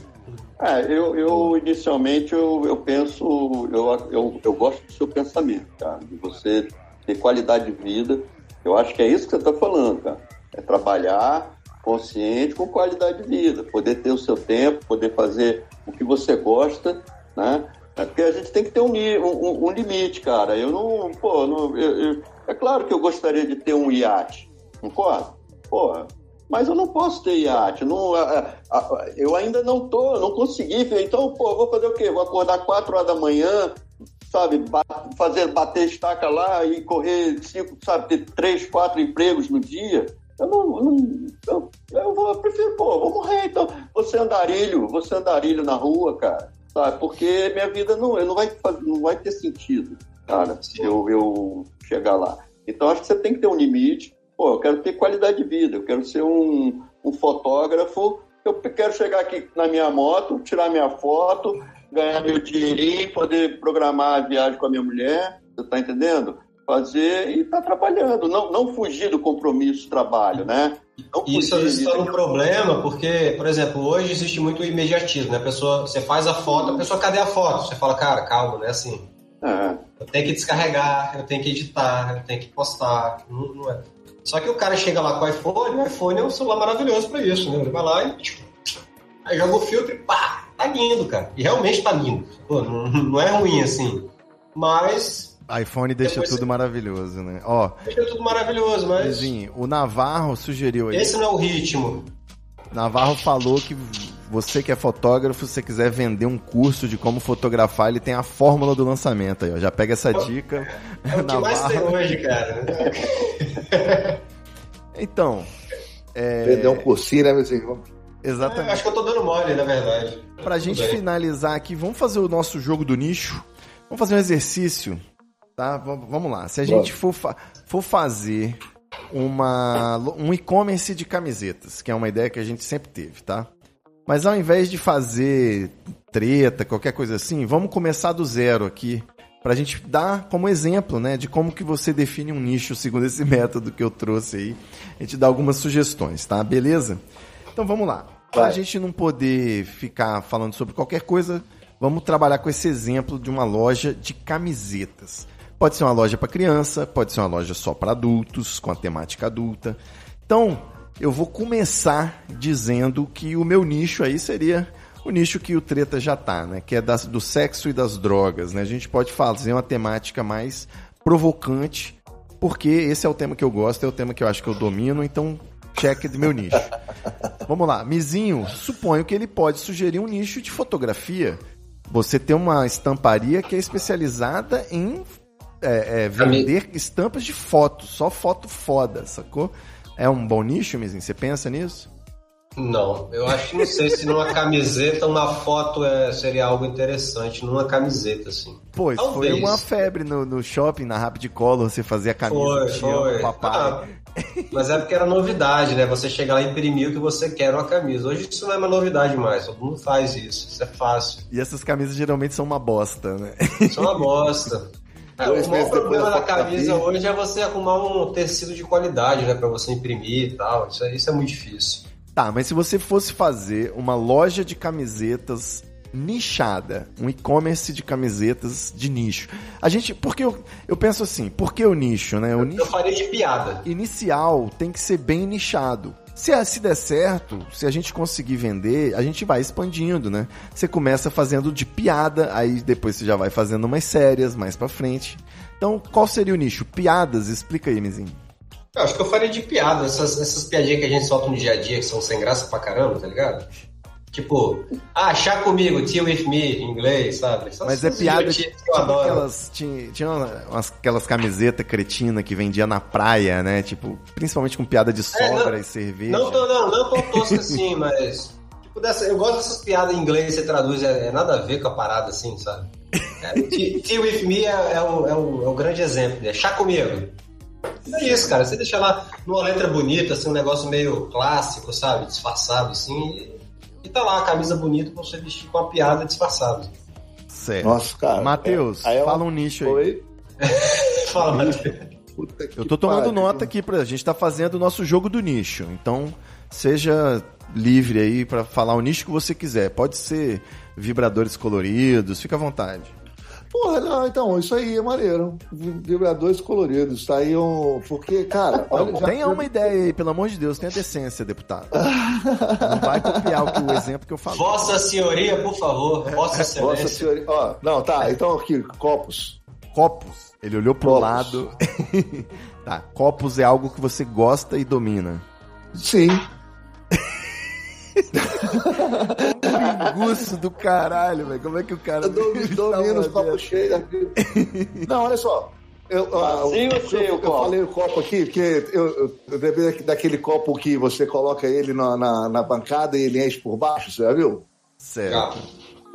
É, eu, eu inicialmente eu, eu penso, eu, eu, eu gosto do seu pensamento, cara, de você ter qualidade de vida. Eu acho que é isso que você está falando, cara. É trabalhar consciente com qualidade de vida, poder ter o seu tempo, poder fazer o que você gosta, né? É porque a gente tem que ter um, um, um limite, cara. Eu não, pô, não, eu, eu, é claro que eu gostaria de ter um iate, concorda? Porra, mas eu não posso ter iate. Não, eu ainda não tô, não consegui. Então, pô, vou fazer o quê? Vou acordar 4 horas da manhã, sabe, fazer bater estaca lá e correr cinco, sabe, ter três, quatro empregos no dia. Eu não, não eu, eu, vou, eu prefiro, pô, vou morrer então. Você andarilho, você andarilho na rua, cara, sabe? Porque minha vida não, não vai não vai ter sentido, cara, se eu, eu chegar lá. Então acho que você tem que ter um limite Pô, eu quero ter qualidade de vida, eu quero ser um, um fotógrafo, eu quero chegar aqui na minha moto, tirar minha foto, ganhar meu dinheirinho, poder programar a viagem com a minha mulher, você tá entendendo? Fazer e tá trabalhando, não, não fugir do compromisso do trabalho, né? Isso às vezes um problema, porque, por exemplo, hoje existe muito imediatismo, né? A pessoa, você faz a foto, a pessoa, cadê a foto? Você fala, cara, calma, não é assim. É. Eu tenho que descarregar, eu tenho que editar, eu tenho que postar. Não, não é. Só que o cara chega lá com o iPhone, o iPhone é um celular maravilhoso para isso, né? Ele vai lá e tipo, aí joga o filtro e pá, tá lindo, cara. E realmente tá lindo. Pô, não, não é ruim assim. Mas iPhone deixa tudo maravilhoso, né? Ó, deixa tudo maravilhoso, mas. Vizinho, o Navarro sugeriu aí. Esse não é o ritmo. Navarro falou que você que é fotógrafo, se você quiser vender um curso de como fotografar, ele tem a fórmula do lançamento aí, ó. Já pega essa dica. É o que Navarro. mais tem hoje, cara. então. É... Vender um cursinho, né, meu senhor? Exatamente. É, acho que eu tô dando mole, na verdade. Pra gente finalizar aqui, vamos fazer o nosso jogo do nicho. Vamos fazer um exercício, tá? V vamos lá. Se a gente for, fa for fazer uma, um e-commerce de camisetas, que é uma ideia que a gente sempre teve, tá? Mas ao invés de fazer treta, qualquer coisa assim, vamos começar do zero aqui, para a gente dar como exemplo, né, de como que você define um nicho segundo esse método que eu trouxe aí. A gente dá algumas sugestões, tá? Beleza? Então vamos lá. Para a gente não poder ficar falando sobre qualquer coisa, vamos trabalhar com esse exemplo de uma loja de camisetas. Pode ser uma loja para criança, pode ser uma loja só para adultos, com a temática adulta. Então, eu vou começar dizendo que o meu nicho aí seria o nicho que o Treta já tá, né? Que é das, do sexo e das drogas, né? A gente pode fazer uma temática mais provocante, porque esse é o tema que eu gosto, é o tema que eu acho que eu domino, então check do meu nicho. Vamos lá, Mizinho, suponho que ele pode sugerir um nicho de fotografia. Você tem uma estamparia que é especializada em é, é, vender estampas de fotos, só foto foda, sacou? É um bom nicho, Mizinho? Você pensa nisso? Não, eu acho que não sei se numa camiseta uma foto é, seria algo interessante, numa camiseta, assim. Pô, isso foi Talvez. uma febre no, no shopping, na Rapid Color, você fazia a camisa Foi, foi. papai. Ah, mas é porque era novidade, né? Você chegar lá e imprimir o que você quer uma camisa. Hoje isso não é uma novidade mais, todo mundo faz isso, isso é fácil. E essas camisas geralmente são uma bosta, né? É uma bosta. É, Dois o maior problema da camisa hoje é você arrumar um tecido de qualidade, né? Pra você imprimir e tal. Isso, é- isso é muito difícil. Tá, mas se você fosse fazer uma loja de camisetas nichada, um e-commerce de camisetas de nicho. A gente, porque eu, eu penso assim, por que o nicho, né? O Eu nicho faria de piada. inicial tem que ser bem nichado. Se, se der certo, se a gente conseguir vender, a gente vai expandindo, né? Você começa fazendo de piada, aí depois você já vai fazendo umas sérias mais pra frente. Então, qual seria o nicho? Piadas? Explica aí, Mizinho. Eu acho que eu faria de piada, essas, essas piadinhas que a gente solta no dia a dia, que são sem graça pra caramba, tá ligado? Tipo, ah, chá comigo, tea with me, em inglês, sabe? Essas- Mas é piada. idiotices Tipo que eu adoro. aquelas. Tinha, tinha umas, aquelas camisetas cretinas que vendia na praia, né? Tipo, principalmente com piada de É, sogra não- e cerveja. Não tô, não, não tô tosco assim, mas. Tipo, dessa, eu gosto dessas piadas em inglês, você traduz, é, é nada a ver com a parada assim, sabe? É, tea, tea with me é, é o, é, o, é o grande exemplo, é chá comigo. É isso, cara. Você deixa lá numa letra bonita, assim, um negócio meio clássico, sabe? Disfarçado, assim. E, tá lá a camisa bonita pra você vestir com a piada disfarçada. Certo. Nossa, cara. Matheus, é- aí é fala um nicho aí. Oi? Fala, Matheus. Eu tô tomando pariu. nota aqui pra. A gente tá fazendo o nosso jogo do nicho. Então, seja livre aí pra falar o nicho que você quiser. Pode ser vibradores coloridos, fica à vontade. Porra, não, então, isso aí é maneiro. Vibradores coloridos. Tá aí um. Porque, cara, olha. já- Tenha uma ideia aí, pelo amor de Deus, tenha decência, deputado. Não vai copiar o, que, o exemplo que eu falei. Vossa Senhoria, por favor. Vossa Nossa Excelência. senhora. Ó, não, tá. Então aqui, copos. Copos. Ele olhou pro Copos. lado. tá, copos é algo que você gosta e domina. Sim. Gusto do caralho, velho. Como é que o cara. Eu domino os copos cheios. Não, olha só. Eu, ah, Vazio eu- ou cheio eu, o copo? falei o copo aqui, porque eu, eu, eu daqui- daquele copo que você coloca ele na, na, na bancada e ele enche por baixo, você já viu? Certo. Ah,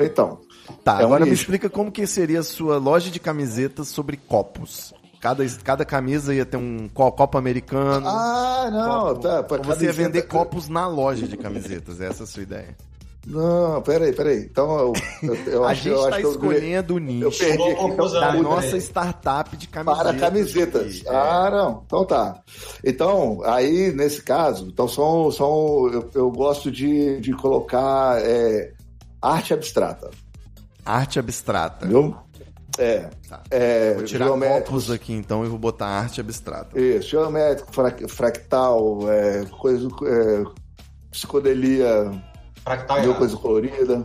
Então. Tá, É um agora me nicho. explica como que seria a sua loja de camisetas sobre copos. Cada, cada camisa ia ter um co- copo americano. Ah, não, copo- tá. pra você ia vender copos na loja de camisetas, essa é a sua ideia. Não, peraí, peraí. Então eu, eu, eu a acho, gente eu está acho que eu- escolhendo o nicho perdi aqui. conclusão, da muito nossa startup de camisetas. Para camisetas. aqui. É. Ah, não. Então tá. Então, aí, nesse caso, então são, são, eu, eu gosto de, de colocar é, arte abstrata, Arte abstrata. viu? É. Tá. é Vou tirar copos aqui então e vou botar arte abstrata. Isso, geométrico, fra- fractal, é, coisa, é, psicodelia, fractal viu, errado. coisa colorida.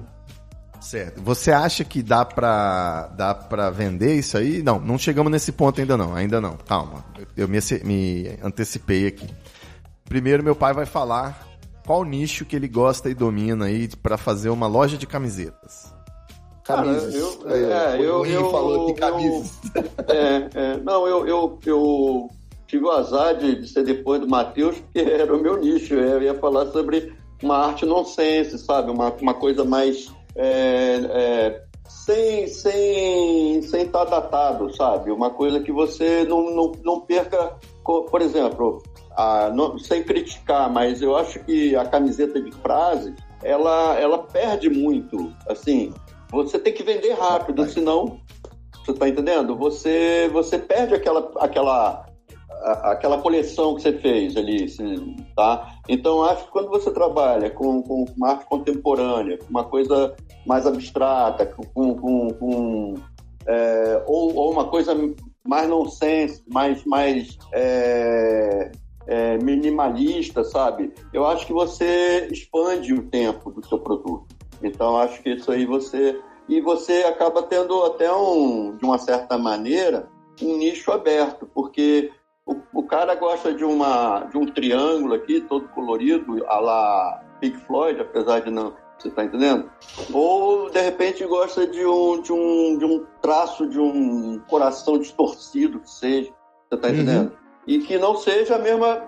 Certo. Você acha que dá pra, dá pra vender isso aí? Não, não chegamos nesse ponto ainda não. Ainda não. Calma. Eu me, me antecipei aqui. Primeiro, meu pai vai falar qual nicho que ele gosta e domina aí pra fazer uma loja de camisetas. Cara, Camisas. eu- Aí, é, o eu- eu- falou eu- camisas. É, é, não, eu, eu, eu tive o azar de, de ser depois do Matheus, porque era o meu nicho. Eu ia falar sobre uma arte nonsense, sabe? Uma, uma coisa mais. é, é, sem sem sem estar datado, sabe? Uma coisa que você não, não, não perca. Por exemplo, a- não- sem criticar, mas eu acho que a camiseta de frase ela, ela perde muito. Assim, você tem que vender rápido, senão você tá entendendo? Você, você perde aquela, aquela, aquela coleção que você fez ali, tá? Então, acho que quando você trabalha com, com uma arte contemporânea, com uma coisa mais abstrata, com, com, com, é, ou, ou uma coisa mais nonsense, mais, mais é, é, minimalista, sabe? Eu acho que você expande o tempo do seu produto. Então, acho que isso aí você e você acaba tendo até um, de uma certa maneira, um nicho aberto, porque o, o cara gosta de, uma, de um triângulo aqui, todo colorido, a la Pink Floyd, apesar de não. Você está entendendo? Ou, de repente, gosta de um, de um, de um traço de um coração distorcido, que seja. Você está entendendo? E que não seja a mesma,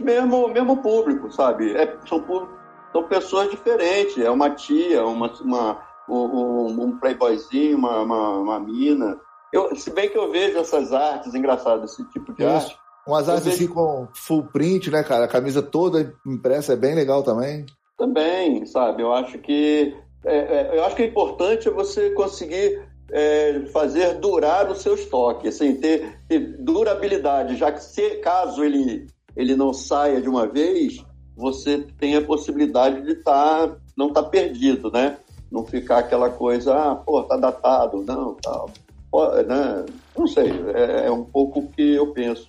mesmo, mesmo público, sabe? É, são públicos são pessoas diferentes. É uma tia, uma, uma um, um, playboyzinho, uma, uma, uma mina. Eu, se bem que eu vejo essas artes engraçadas, esse tipo de Isso. arte. Umas artes vejo- assim com full print, né, cara? A camisa toda impressa é bem legal também. Também, sabe? Eu acho que é, é, eu acho que o importante é você conseguir é, fazer durar o seu estoque, assim, ter, ter durabilidade, já que se caso ele, ele não saia de uma vez, você tem a possibilidade de tá, não estar perdido, né? Não ficar aquela coisa, ah, pô, tá datado, não, tal. Pô, né? Não sei, é, é um pouco o que eu penso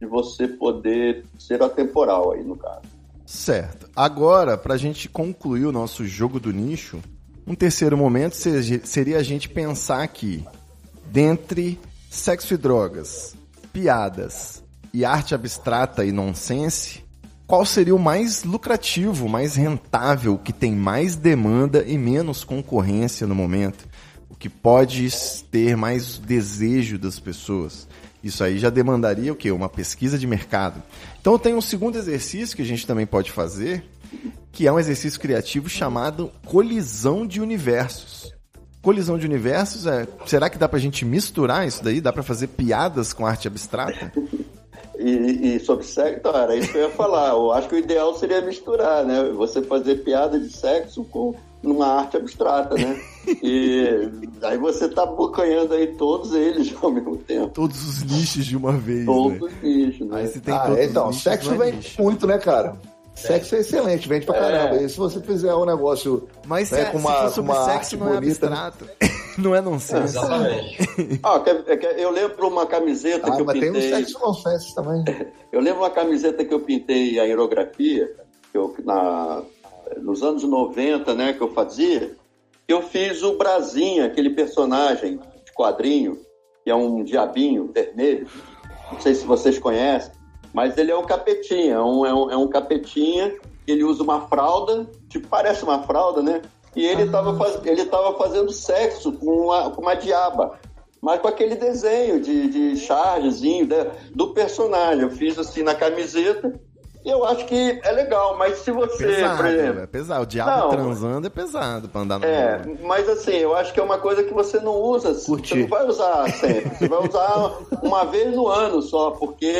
de você poder ser atemporal aí no caso. Certo. Agora, pra gente concluir o nosso jogo do nicho, um terceiro momento seria a gente pensar aqui, dentre sexo e drogas, piadas e arte abstrata e nonsense, qual seria o mais lucrativo, mais rentável, que tem mais demanda e menos concorrência no momento? O que pode ter mais desejo das pessoas? Isso aí já demandaria o quê? Uma pesquisa de mercado. Então tem um segundo exercício que a gente também pode fazer, que é um exercício criativo chamado colisão de universos. Colisão de universos é. Será que dá pra gente misturar isso daí? Dá pra fazer piadas com arte abstrata? E, e sobre sexo, então, era isso que eu ia falar. Eu acho que o ideal seria misturar, né? Você fazer piada de sexo com numa arte abstrata, né? E aí você tá bocanhando aí todos eles ao mesmo tempo. Todos os nichos de uma vez. Todos Né? os bichos, né? Aí se tem ah, todos é, os então, sexo é vende nicho. muito, né, cara? Sexo é excelente, vende pra caramba. E se você fizer um negócio Mas né, se, com se uma, for com sobre uma sexo, arte não é bonita, né? não é nonsense. Exatamente. Ah, quer- quer- eu lembro uma camiseta Ah, que eu mas tem um pintei. sexo nonsense também. Eu lembro uma camiseta que eu pintei a aerografia, que eu, na, nos anos 90, né, que eu fazia, que eu fiz o Brasinha, aquele personagem de quadrinho, que é um diabinho vermelho. Não sei se vocês conhecem, mas ele é um capetinha, é um, é um, é um capetinha, ele usa uma fralda, tipo, parece uma fralda, né? E ele estava faz, ele tava fazendo sexo com uma, com uma diaba mas com aquele desenho de, de chargezinho né, do personagem. Eu fiz assim na camiseta e eu acho que é legal, mas se você, Pesado, por exemplo. é pesado. O diabo Não. transando é pesado pra andar na É, rua. mas assim, eu acho que é uma coisa que você não usa, Curtir. você não vai usar sempre, você vai usar uma vez no ano só, porque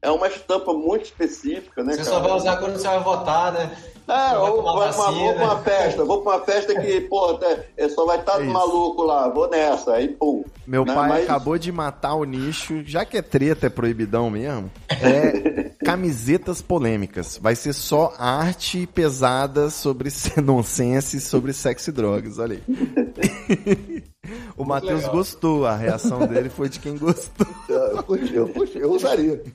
é uma estampa muito específica, né, Você cara? só vai usar quando você vai votar, né? É, ou vai pra uma, vou pra uma festa, vou pra uma festa que, pô, até- é, só vai estar É maluco lá, vou nessa, aí pum. Meu Né, pai mas- acabou de matar o nicho, já que é treta, é proibidão mesmo, é camisetas polêmicas. Vai ser só arte pesada sobre nonsense, sobre sexo e drogas, olha aí. O Matheus gostou, a reação dele foi de quem gostou. Eu, curti, eu, curti, eu usaria.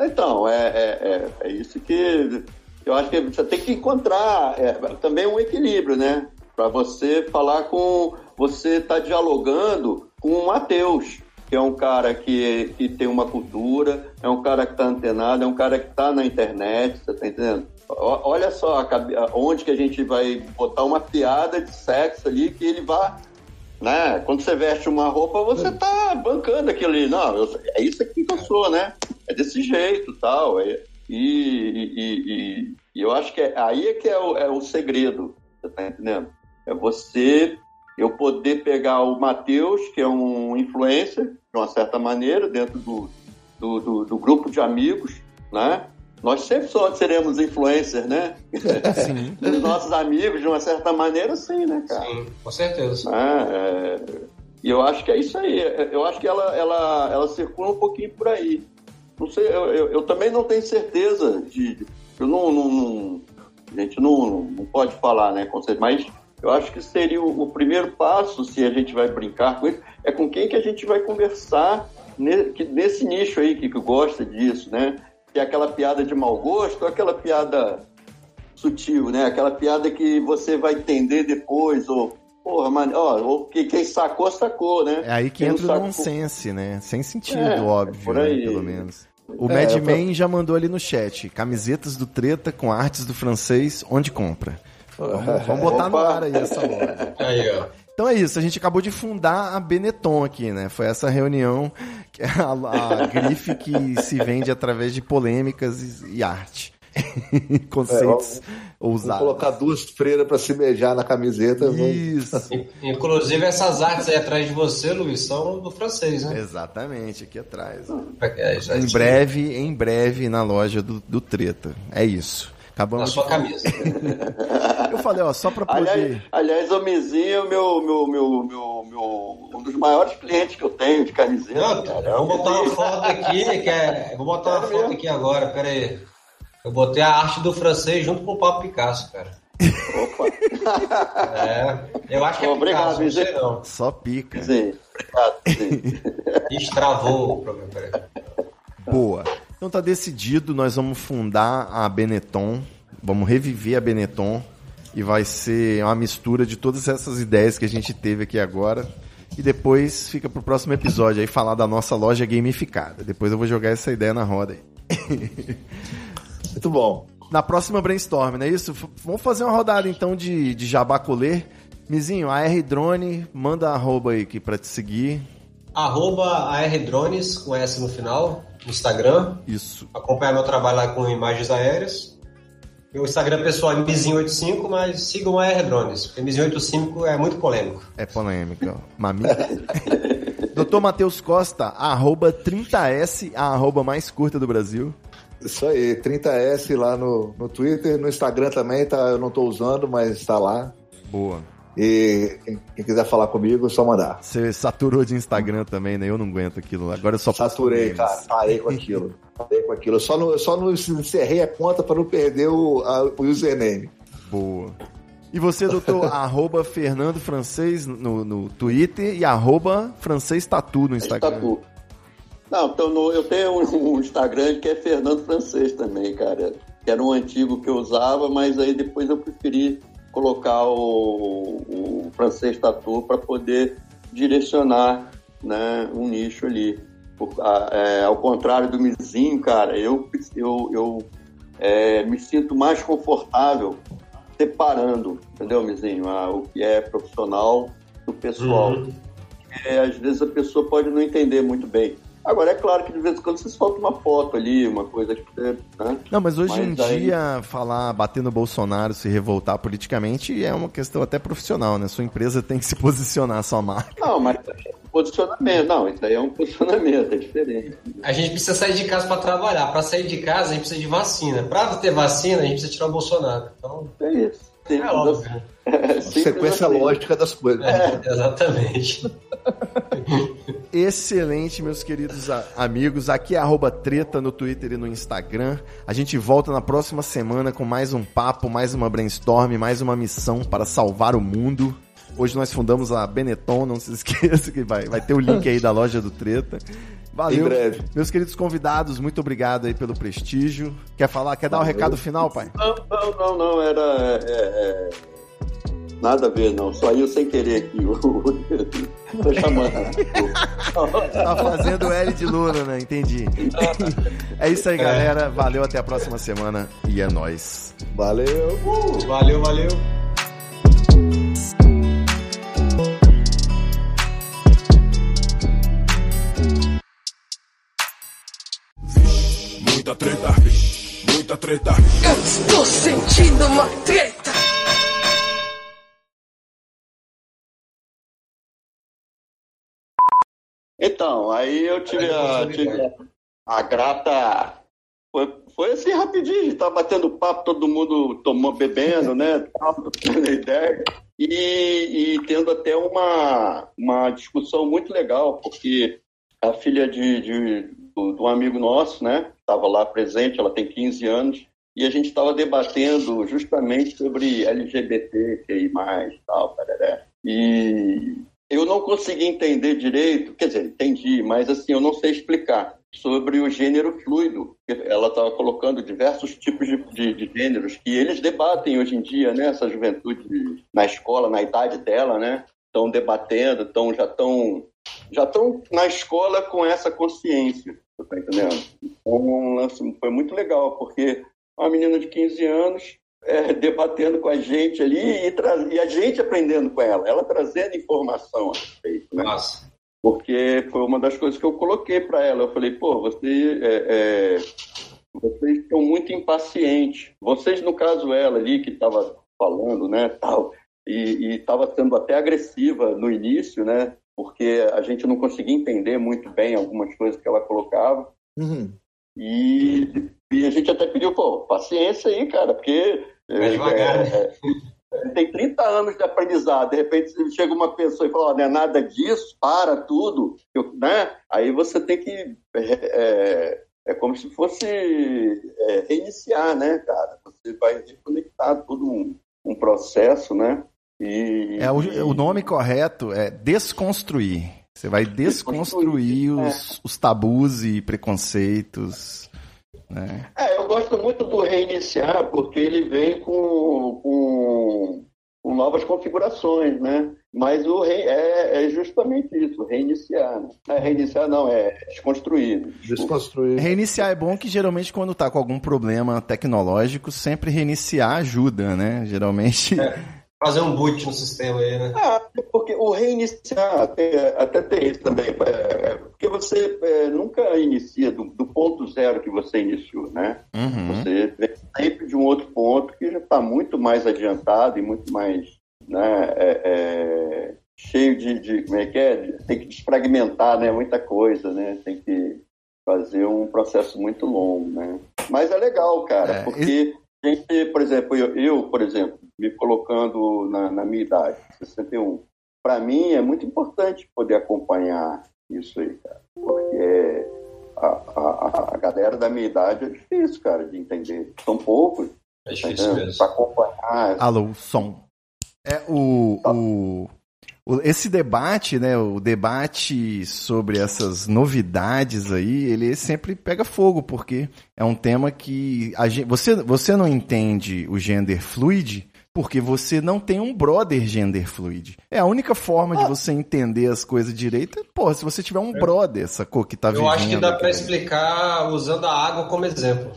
Então, é, é, é, é isso que eu acho que você tem que encontrar é, também um equilíbrio, né? Para você falar com. Você tá dialogando com o Matheus, que é um cara que, que tem uma cultura, é um cara que está antenado, é um cara que está na internet, você tá entendendo? Olha só onde que a gente vai botar uma piada de sexo ali que ele vai né? Quando você veste uma roupa, você tá bancando ali. Não, eu- é isso aqui que eu sou, né? É desse jeito tal. É, e, e, e- e eu acho que é, aí é que é o, é o segredo, você tá entendendo? É você, eu poder pegar o Matheus, que é um influencer, de uma certa maneira, dentro do, do, do- do grupo de amigos, né? Nós sempre só seremos influencers, né? Sim. Dos nossos amigos, de uma certa maneira, sim, né, cara? Sim, com certeza. né? É, e eu acho que é isso aí. Eu acho que ela, ela, ela circula um pouquinho por aí. Não sei, eu, eu, eu também não tenho certeza de. Eu não, não, não- a gente não, não pode falar, né, com certeza, mas eu acho que seria o, o primeiro passo, se a gente vai brincar com isso, é com quem que a gente vai conversar ne- que- nesse nicho aí que, que gosta disso, né? Que é aquela piada de mau gosto, ou aquela piada sutil, né? Aquela piada que você vai entender depois, ou, porra, mano, ó, ou que quem sacou, sacou, né? É aí que Quem não entra o nonsense, né? Sem sentido, É, óbvio, por né? pelo menos. O É, Mad eu- Men já mandou ali no chat. Camisetas do Treta com artes do francês, onde compra? Vamos, vamos botar no Opa. ar aí essa loja. Aí, ó. Então é isso, a gente acabou de fundar a Benetton aqui, né? Foi essa reunião, que é a, a grife que se vende através de polêmicas e, e arte. Conceitos É, ousados. Vou colocar duas freiras para se beijar na camiseta. Isso. Inclusive, essas artes aí atrás de você, Luiz, são do francês, né? Exatamente, aqui atrás. É, Em breve, em breve na loja do, do Treta. É isso. Na Acabamos. sua camisa. Eu falei, ó, só pra poder. Aliás, aliás, o Mizinho é o meu, meu, meu, meu, meu- um dos maiores clientes que eu tenho de camiseta. Não, cara. vou botar uma foto aqui, que é, vou botar uma foto aqui agora, pera aí. Eu botei a arte do francês junto com o Pablo Picasso, cara. Opa, É, eu acho que é Obrigado, Picasso, não Zé. não. Só pica. sim, obrigado, sim. Destravou o peraí. Boa. Então tá decidido, nós vamos fundar a Benetton, vamos reviver a Benetton e vai ser uma mistura de todas essas ideias que a gente teve aqui agora. E depois fica pro próximo episódio aí falar da nossa loja gamificada. Depois eu vou jogar essa ideia na roda aí. Muito bom. Na próxima brainstorm, não é isso? Vamos fazer uma rodada então de, de jabá colê. Mizinho, a R Drone, manda arroba aí aqui pra te seguir. Arroba ARDrones, com S no final, no Instagram. Isso. Acompanhar meu trabalho lá com imagens aéreas. Meu Instagram pessoal é Mizinho85, mas sigam a ARDrones, porque Mizinho85 é muito polêmico. É polêmica, ó. Mamita. Doutor Matheus Costa, arroba 30S, a arroba mais curta do Brasil. Isso aí, 30S lá no, no Twitter, no Instagram também, tá, eu não tô usando, mas tá lá. Boa. E quem, quiser falar comigo, é só mandar. Você saturou de Instagram também, né? Eu não aguento aquilo. Agora eu só Saturei, cara. Parei com aquilo. Parei com aquilo. Eu só não, eu só não encerrei a conta para não perder o, a- o username. Boa. E você, doutor, arroba Fernando Francês no, no Twitter e arroba Francês Tatu no Instagram. Tatu. Não, então no- eu tenho um, um Instagram que é Fernando Francês também, cara. Que era um antigo que eu usava, mas aí depois eu preferi colocar o, o francês tatu para poder direcionar né, um nicho ali. Por- a- é, ao contrário do Mizinho, cara, eu, eu, eu é, me sinto mais confortável separando, entendeu, Mizinho? Ah, o que é profissional do pessoal Uhum. é, às vezes a pessoa pode não entender muito bem. Agora, é claro que de vez em quando você solta uma foto ali, uma coisa que você. Né? Não, mas hoje Mas em aí- dia, falar, bater no Bolsonaro, se revoltar politicamente é uma questão até profissional, né? Sua empresa tem que se posicionar, sua marca. Não, mas posicionamento, não, isso aí é um posicionamento, é diferente. A gente precisa sair de casa para trabalhar. Para sair de casa, a gente precisa de vacina. Para ter vacina, a gente precisa tirar o Bolsonaro. Então, É isso. é Simples óbvio. É Sequência assim. lógica das coisas. É, exatamente. Excelente, meus queridos amigos. Aqui é arroba treta no Twitter e no Instagram. A gente volta na próxima semana com mais um papo, mais uma brainstorm, mais uma missão para salvar o mundo. Hoje nós fundamos a Benetton, não se esqueça que vai, vai ter o link aí da loja do Treta. Valeu. Em breve. Meus queridos convidados, muito obrigado aí pelo prestígio. Quer falar? Quer dar o Valeu. recado final, pai? Não, não, não, não, era. é, é, Nada a ver, não. Só eu sem querer aqui. o- Tô chamando. Tá fazendo L de Lula, né? Entendi. É isso aí, galera. Valeu, até a próxima semana e é nóis. Valeu. Valeu, valeu. Muita treta, muita treta. Eu estou sentindo uma treta. Então, aí eu tive a, tive a, a grata. Foi, foi assim rapidinho, tava batendo papo, todo mundo tomou bebendo, né? trocando ideia. E, e tendo até uma, uma discussão muito legal, porque a filha de, de, do, do amigo nosso, né? Estava lá presente, ela tem 15 anos, e a gente estava debatendo justamente sobre LGBT, QI, tal, parará. E eu não consegui entender direito, quer dizer, entendi, mas assim, eu não sei explicar sobre o gênero fluido. Ela estava colocando diversos tipos de, de, de, gêneros que eles debatem hoje em dia, né? Essa juventude na escola, na idade dela, né? Estão debatendo, tão, já estão já estão na escola com essa consciência, tá entendendo? Então, foi muito legal, porque uma menina de 15 anos é, debatendo com a gente ali e, e, a gente aprendendo com ela, ela trazendo informação a respeito, né? Nossa. Porque foi uma das coisas que eu coloquei para ela. Eu falei, pô, você, é, é, vocês estão muito impacientes. Vocês, no caso, ela ali que estava falando, né, tal, e estava sendo até agressiva no início, né, porque a gente não conseguia entender muito bem algumas coisas que ela colocava. Uhum. E, e, a gente até pediu, pô, paciência aí, cara, porque. Vai devagar, é, é, tem 30 anos de aprendizado, de repente chega uma pessoa e fala, oh, não é nada disso, para tudo, né? Aí você tem que. É, é, é como se fosse é, reiniciar, né, cara? Você vai reconectar todo um, um processo, né? E, é, o, o nome correto é desconstruir. Você vai desconstruir os, é. os tabus e preconceitos. Né? É, eu gosto muito do reiniciar, porque ele vem com, com, com novas configurações, né? Mas o rei é, é, justamente isso, reiniciar. Né? É reiniciar não, é desconstruir. Desconstruir. Reiniciar é bom que geralmente quando está com algum problema tecnológico, sempre reiniciar ajuda, né? Geralmente. É fazer um boot no sistema aí, né? Ah, porque o reiniciar até, até tem isso também. É, é, porque você é, nunca inicia do, do, ponto zero que você iniciou, né? Uhum. Você vem sempre de um outro ponto que já está muito mais adiantado e muito mais né, é, é, cheio de, de, Como é que é? Tem que desfragmentar né, muita coisa, né? Tem que fazer um processo muito longo, né? Mas é legal, cara, é, porque gente, por exemplo, eu, eu, por exemplo, me colocando na, na minha idade, 61, para mim é muito importante poder acompanhar isso aí, cara, porque a, a, a galera da minha idade é difícil, cara, de entender. São poucos. É difícil mesmo. Para acompanhar. Alô, som. É o, tá. o, esse debate, né, o debate sobre essas novidades aí, ele sempre pega fogo, porque é um tema que gente, você, você não entende o gender fluid porque você não tem um brother gender fluid. É a única forma ah. de você entender as coisas direito, pô, se você tiver um é. brother, sacou, que tá Eu vivendo. Eu acho que dá para explicar usando a água como exemplo.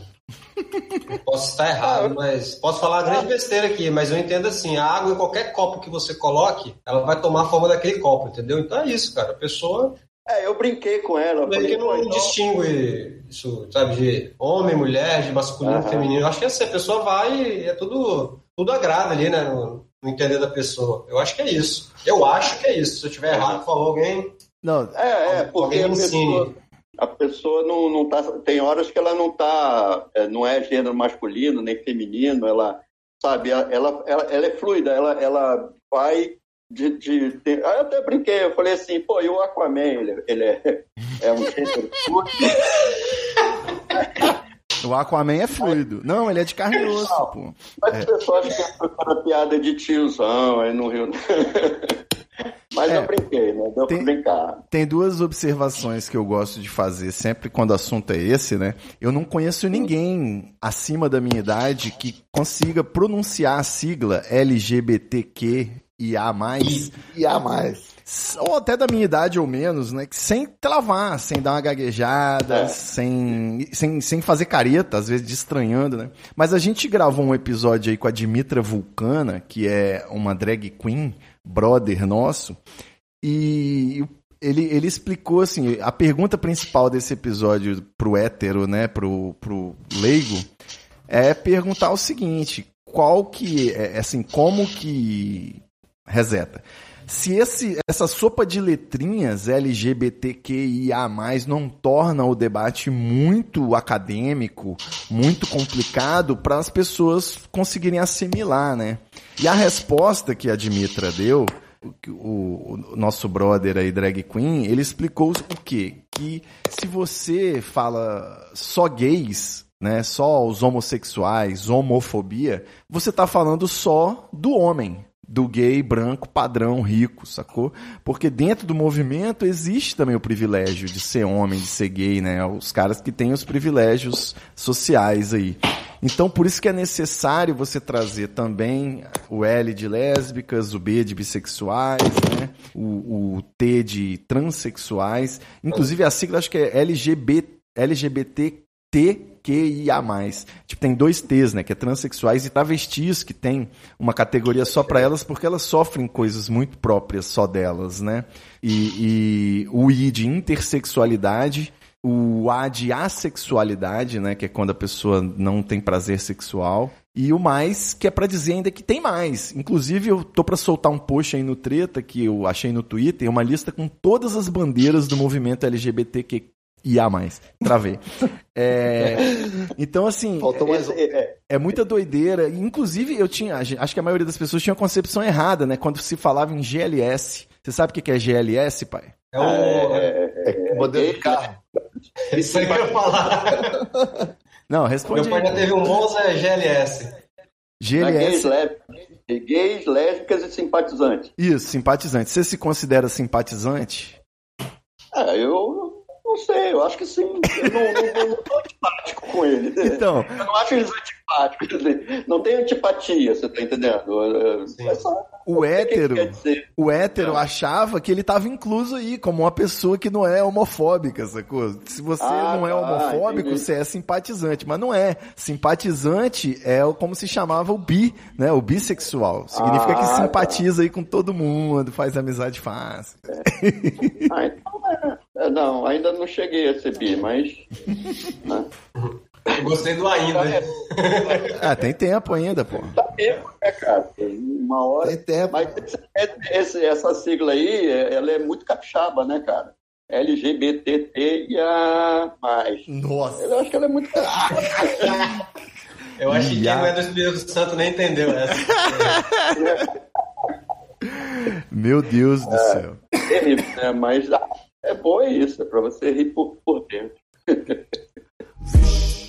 Posso estar errado, ah, mas posso falar uma grande besteira aqui, mas eu entendo assim, a água em qualquer copo que você coloque, ela vai tomar a forma daquele copo, entendeu? Então é isso, cara. A pessoa. É, eu brinquei com ela. Meio que não então... distingue isso, sabe, de homem, mulher, de masculino, uhum. feminino. Eu acho que assim, a pessoa vai e é tudo, tudo agrada ali, né? No, no, entender da pessoa. Eu acho que é isso. Eu acho que é isso. Se eu tiver errado, falou alguém. Não, é, é, porque alguém a pessoa, a pessoa não, não tá. Tem horas que ela não tá. É, não é gênero masculino nem feminino, ela sabe, ela, ela, ela é fluida, ela, ela vai de, de, de, eu até brinquei, eu falei assim, pô, e o Aquaman, ele, ele é, é um gênero fluido. O Aquaman é fluido. Não, ele é de carne e osso, pô. Mas é. o pessoal acha que é piada de tiozão aí no Rio. Mas é, eu brinquei, né? Deu tem, pra brincar. Tem duas observações que eu gosto de fazer sempre quando o assunto é esse, né? Eu não conheço ninguém acima da minha idade que consiga pronunciar a sigla LGBTQ e A mais. E A mais. Ou até da minha idade ou menos, né? Sem travar, sem dar uma gaguejada, é. sem, sem, sem fazer careta, às vezes estranhando, né? Mas a gente gravou um episódio aí com a Dimitra Vulcana, que é uma drag queen, brother nosso, e ele, ele explicou assim, a pergunta principal desse episódio pro hétero, né, pro, pro leigo, é perguntar o seguinte, qual que, é, assim, como que reseta. Se esse, essa sopa de letrinhas LGBTQIA+, não torna o debate muito acadêmico, muito complicado para as pessoas conseguirem assimilar, né? E a resposta que a Dimitra deu, o, o, nosso brother aí, drag queen, ele explicou o quê? Que se você fala só gays, né, só os homossexuais, homofobia, você está falando só do homem, do gay branco padrão rico, sacou? Porque dentro do movimento existe também o privilégio de ser homem, de ser gay, né? Os caras que têm os privilégios sociais aí. Então, por isso que é necessário você trazer também o L de lésbicas, o B de bissexuais, né? o, o T de transexuais. Inclusive, a sigla acho que é LGBT, LGBTT QIA+. Tipo, tem dois T's, né? Que é transexuais e travestis, que tem uma categoria só para elas, porque elas sofrem coisas muito próprias só delas, né? E, e o I de intersexualidade, o A de assexualidade, né, que é quando a pessoa não tem prazer sexual, e o mais, que é para dizer ainda que tem mais. Inclusive, eu tô para soltar um post aí no Treta, que eu achei no Twitter, uma lista com todas as bandeiras do movimento LGBTQ IA mais. Travei. É, então, assim. Faltou mais um. É, é muita doideira. Inclusive, eu tinha. Acho que a maioria das pessoas tinha uma concepção errada, né? Quando se falava em GLS. Você sabe o que é GLS, pai? É o. É, modelo de carro. Isso aí que eu ia falar. Não, responde. Meu pai já teve um Monza GLS. Gays, GLS. lésbicas, gays, lésbicas e simpatizantes. Isso, simpatizante. Você se considera simpatizante? Ah, eu não sei, eu acho que sim. Eu não, não, não tô antipático com ele. Então, Eu não acho eles antipáticos. Não tem antipatia, você tá entendendo? Sim. É só o que hétero. O hétero achava que ele estava incluso aí, como uma pessoa que não é homofóbica, sacou? Se você Ah, não é tá, homofóbico, entendi. você é simpatizante, mas não é. Simpatizante é como se chamava o bi, né? O bissexual. Significa que Ah, simpatiza aí com todo mundo, faz amizade fácil. Ah, então é. É, Não, ainda não cheguei a ser bi, mas. né? Eu gostei do ainda. Ah, tem tempo ainda, pô. Tá tempo, né, cara? Uma hora. Tem tempo. Mas esse- esse- essa sigla aí, é- ela é muito capixaba, né, cara? LGBTTIA+. Nossa. Eu acho que ela é muito Eu acho que quem não é do Espírito Santo nem entendeu essa. Meu Deus do céu. terrível, né? Mas é bom isso, é para você rir por, por dentro.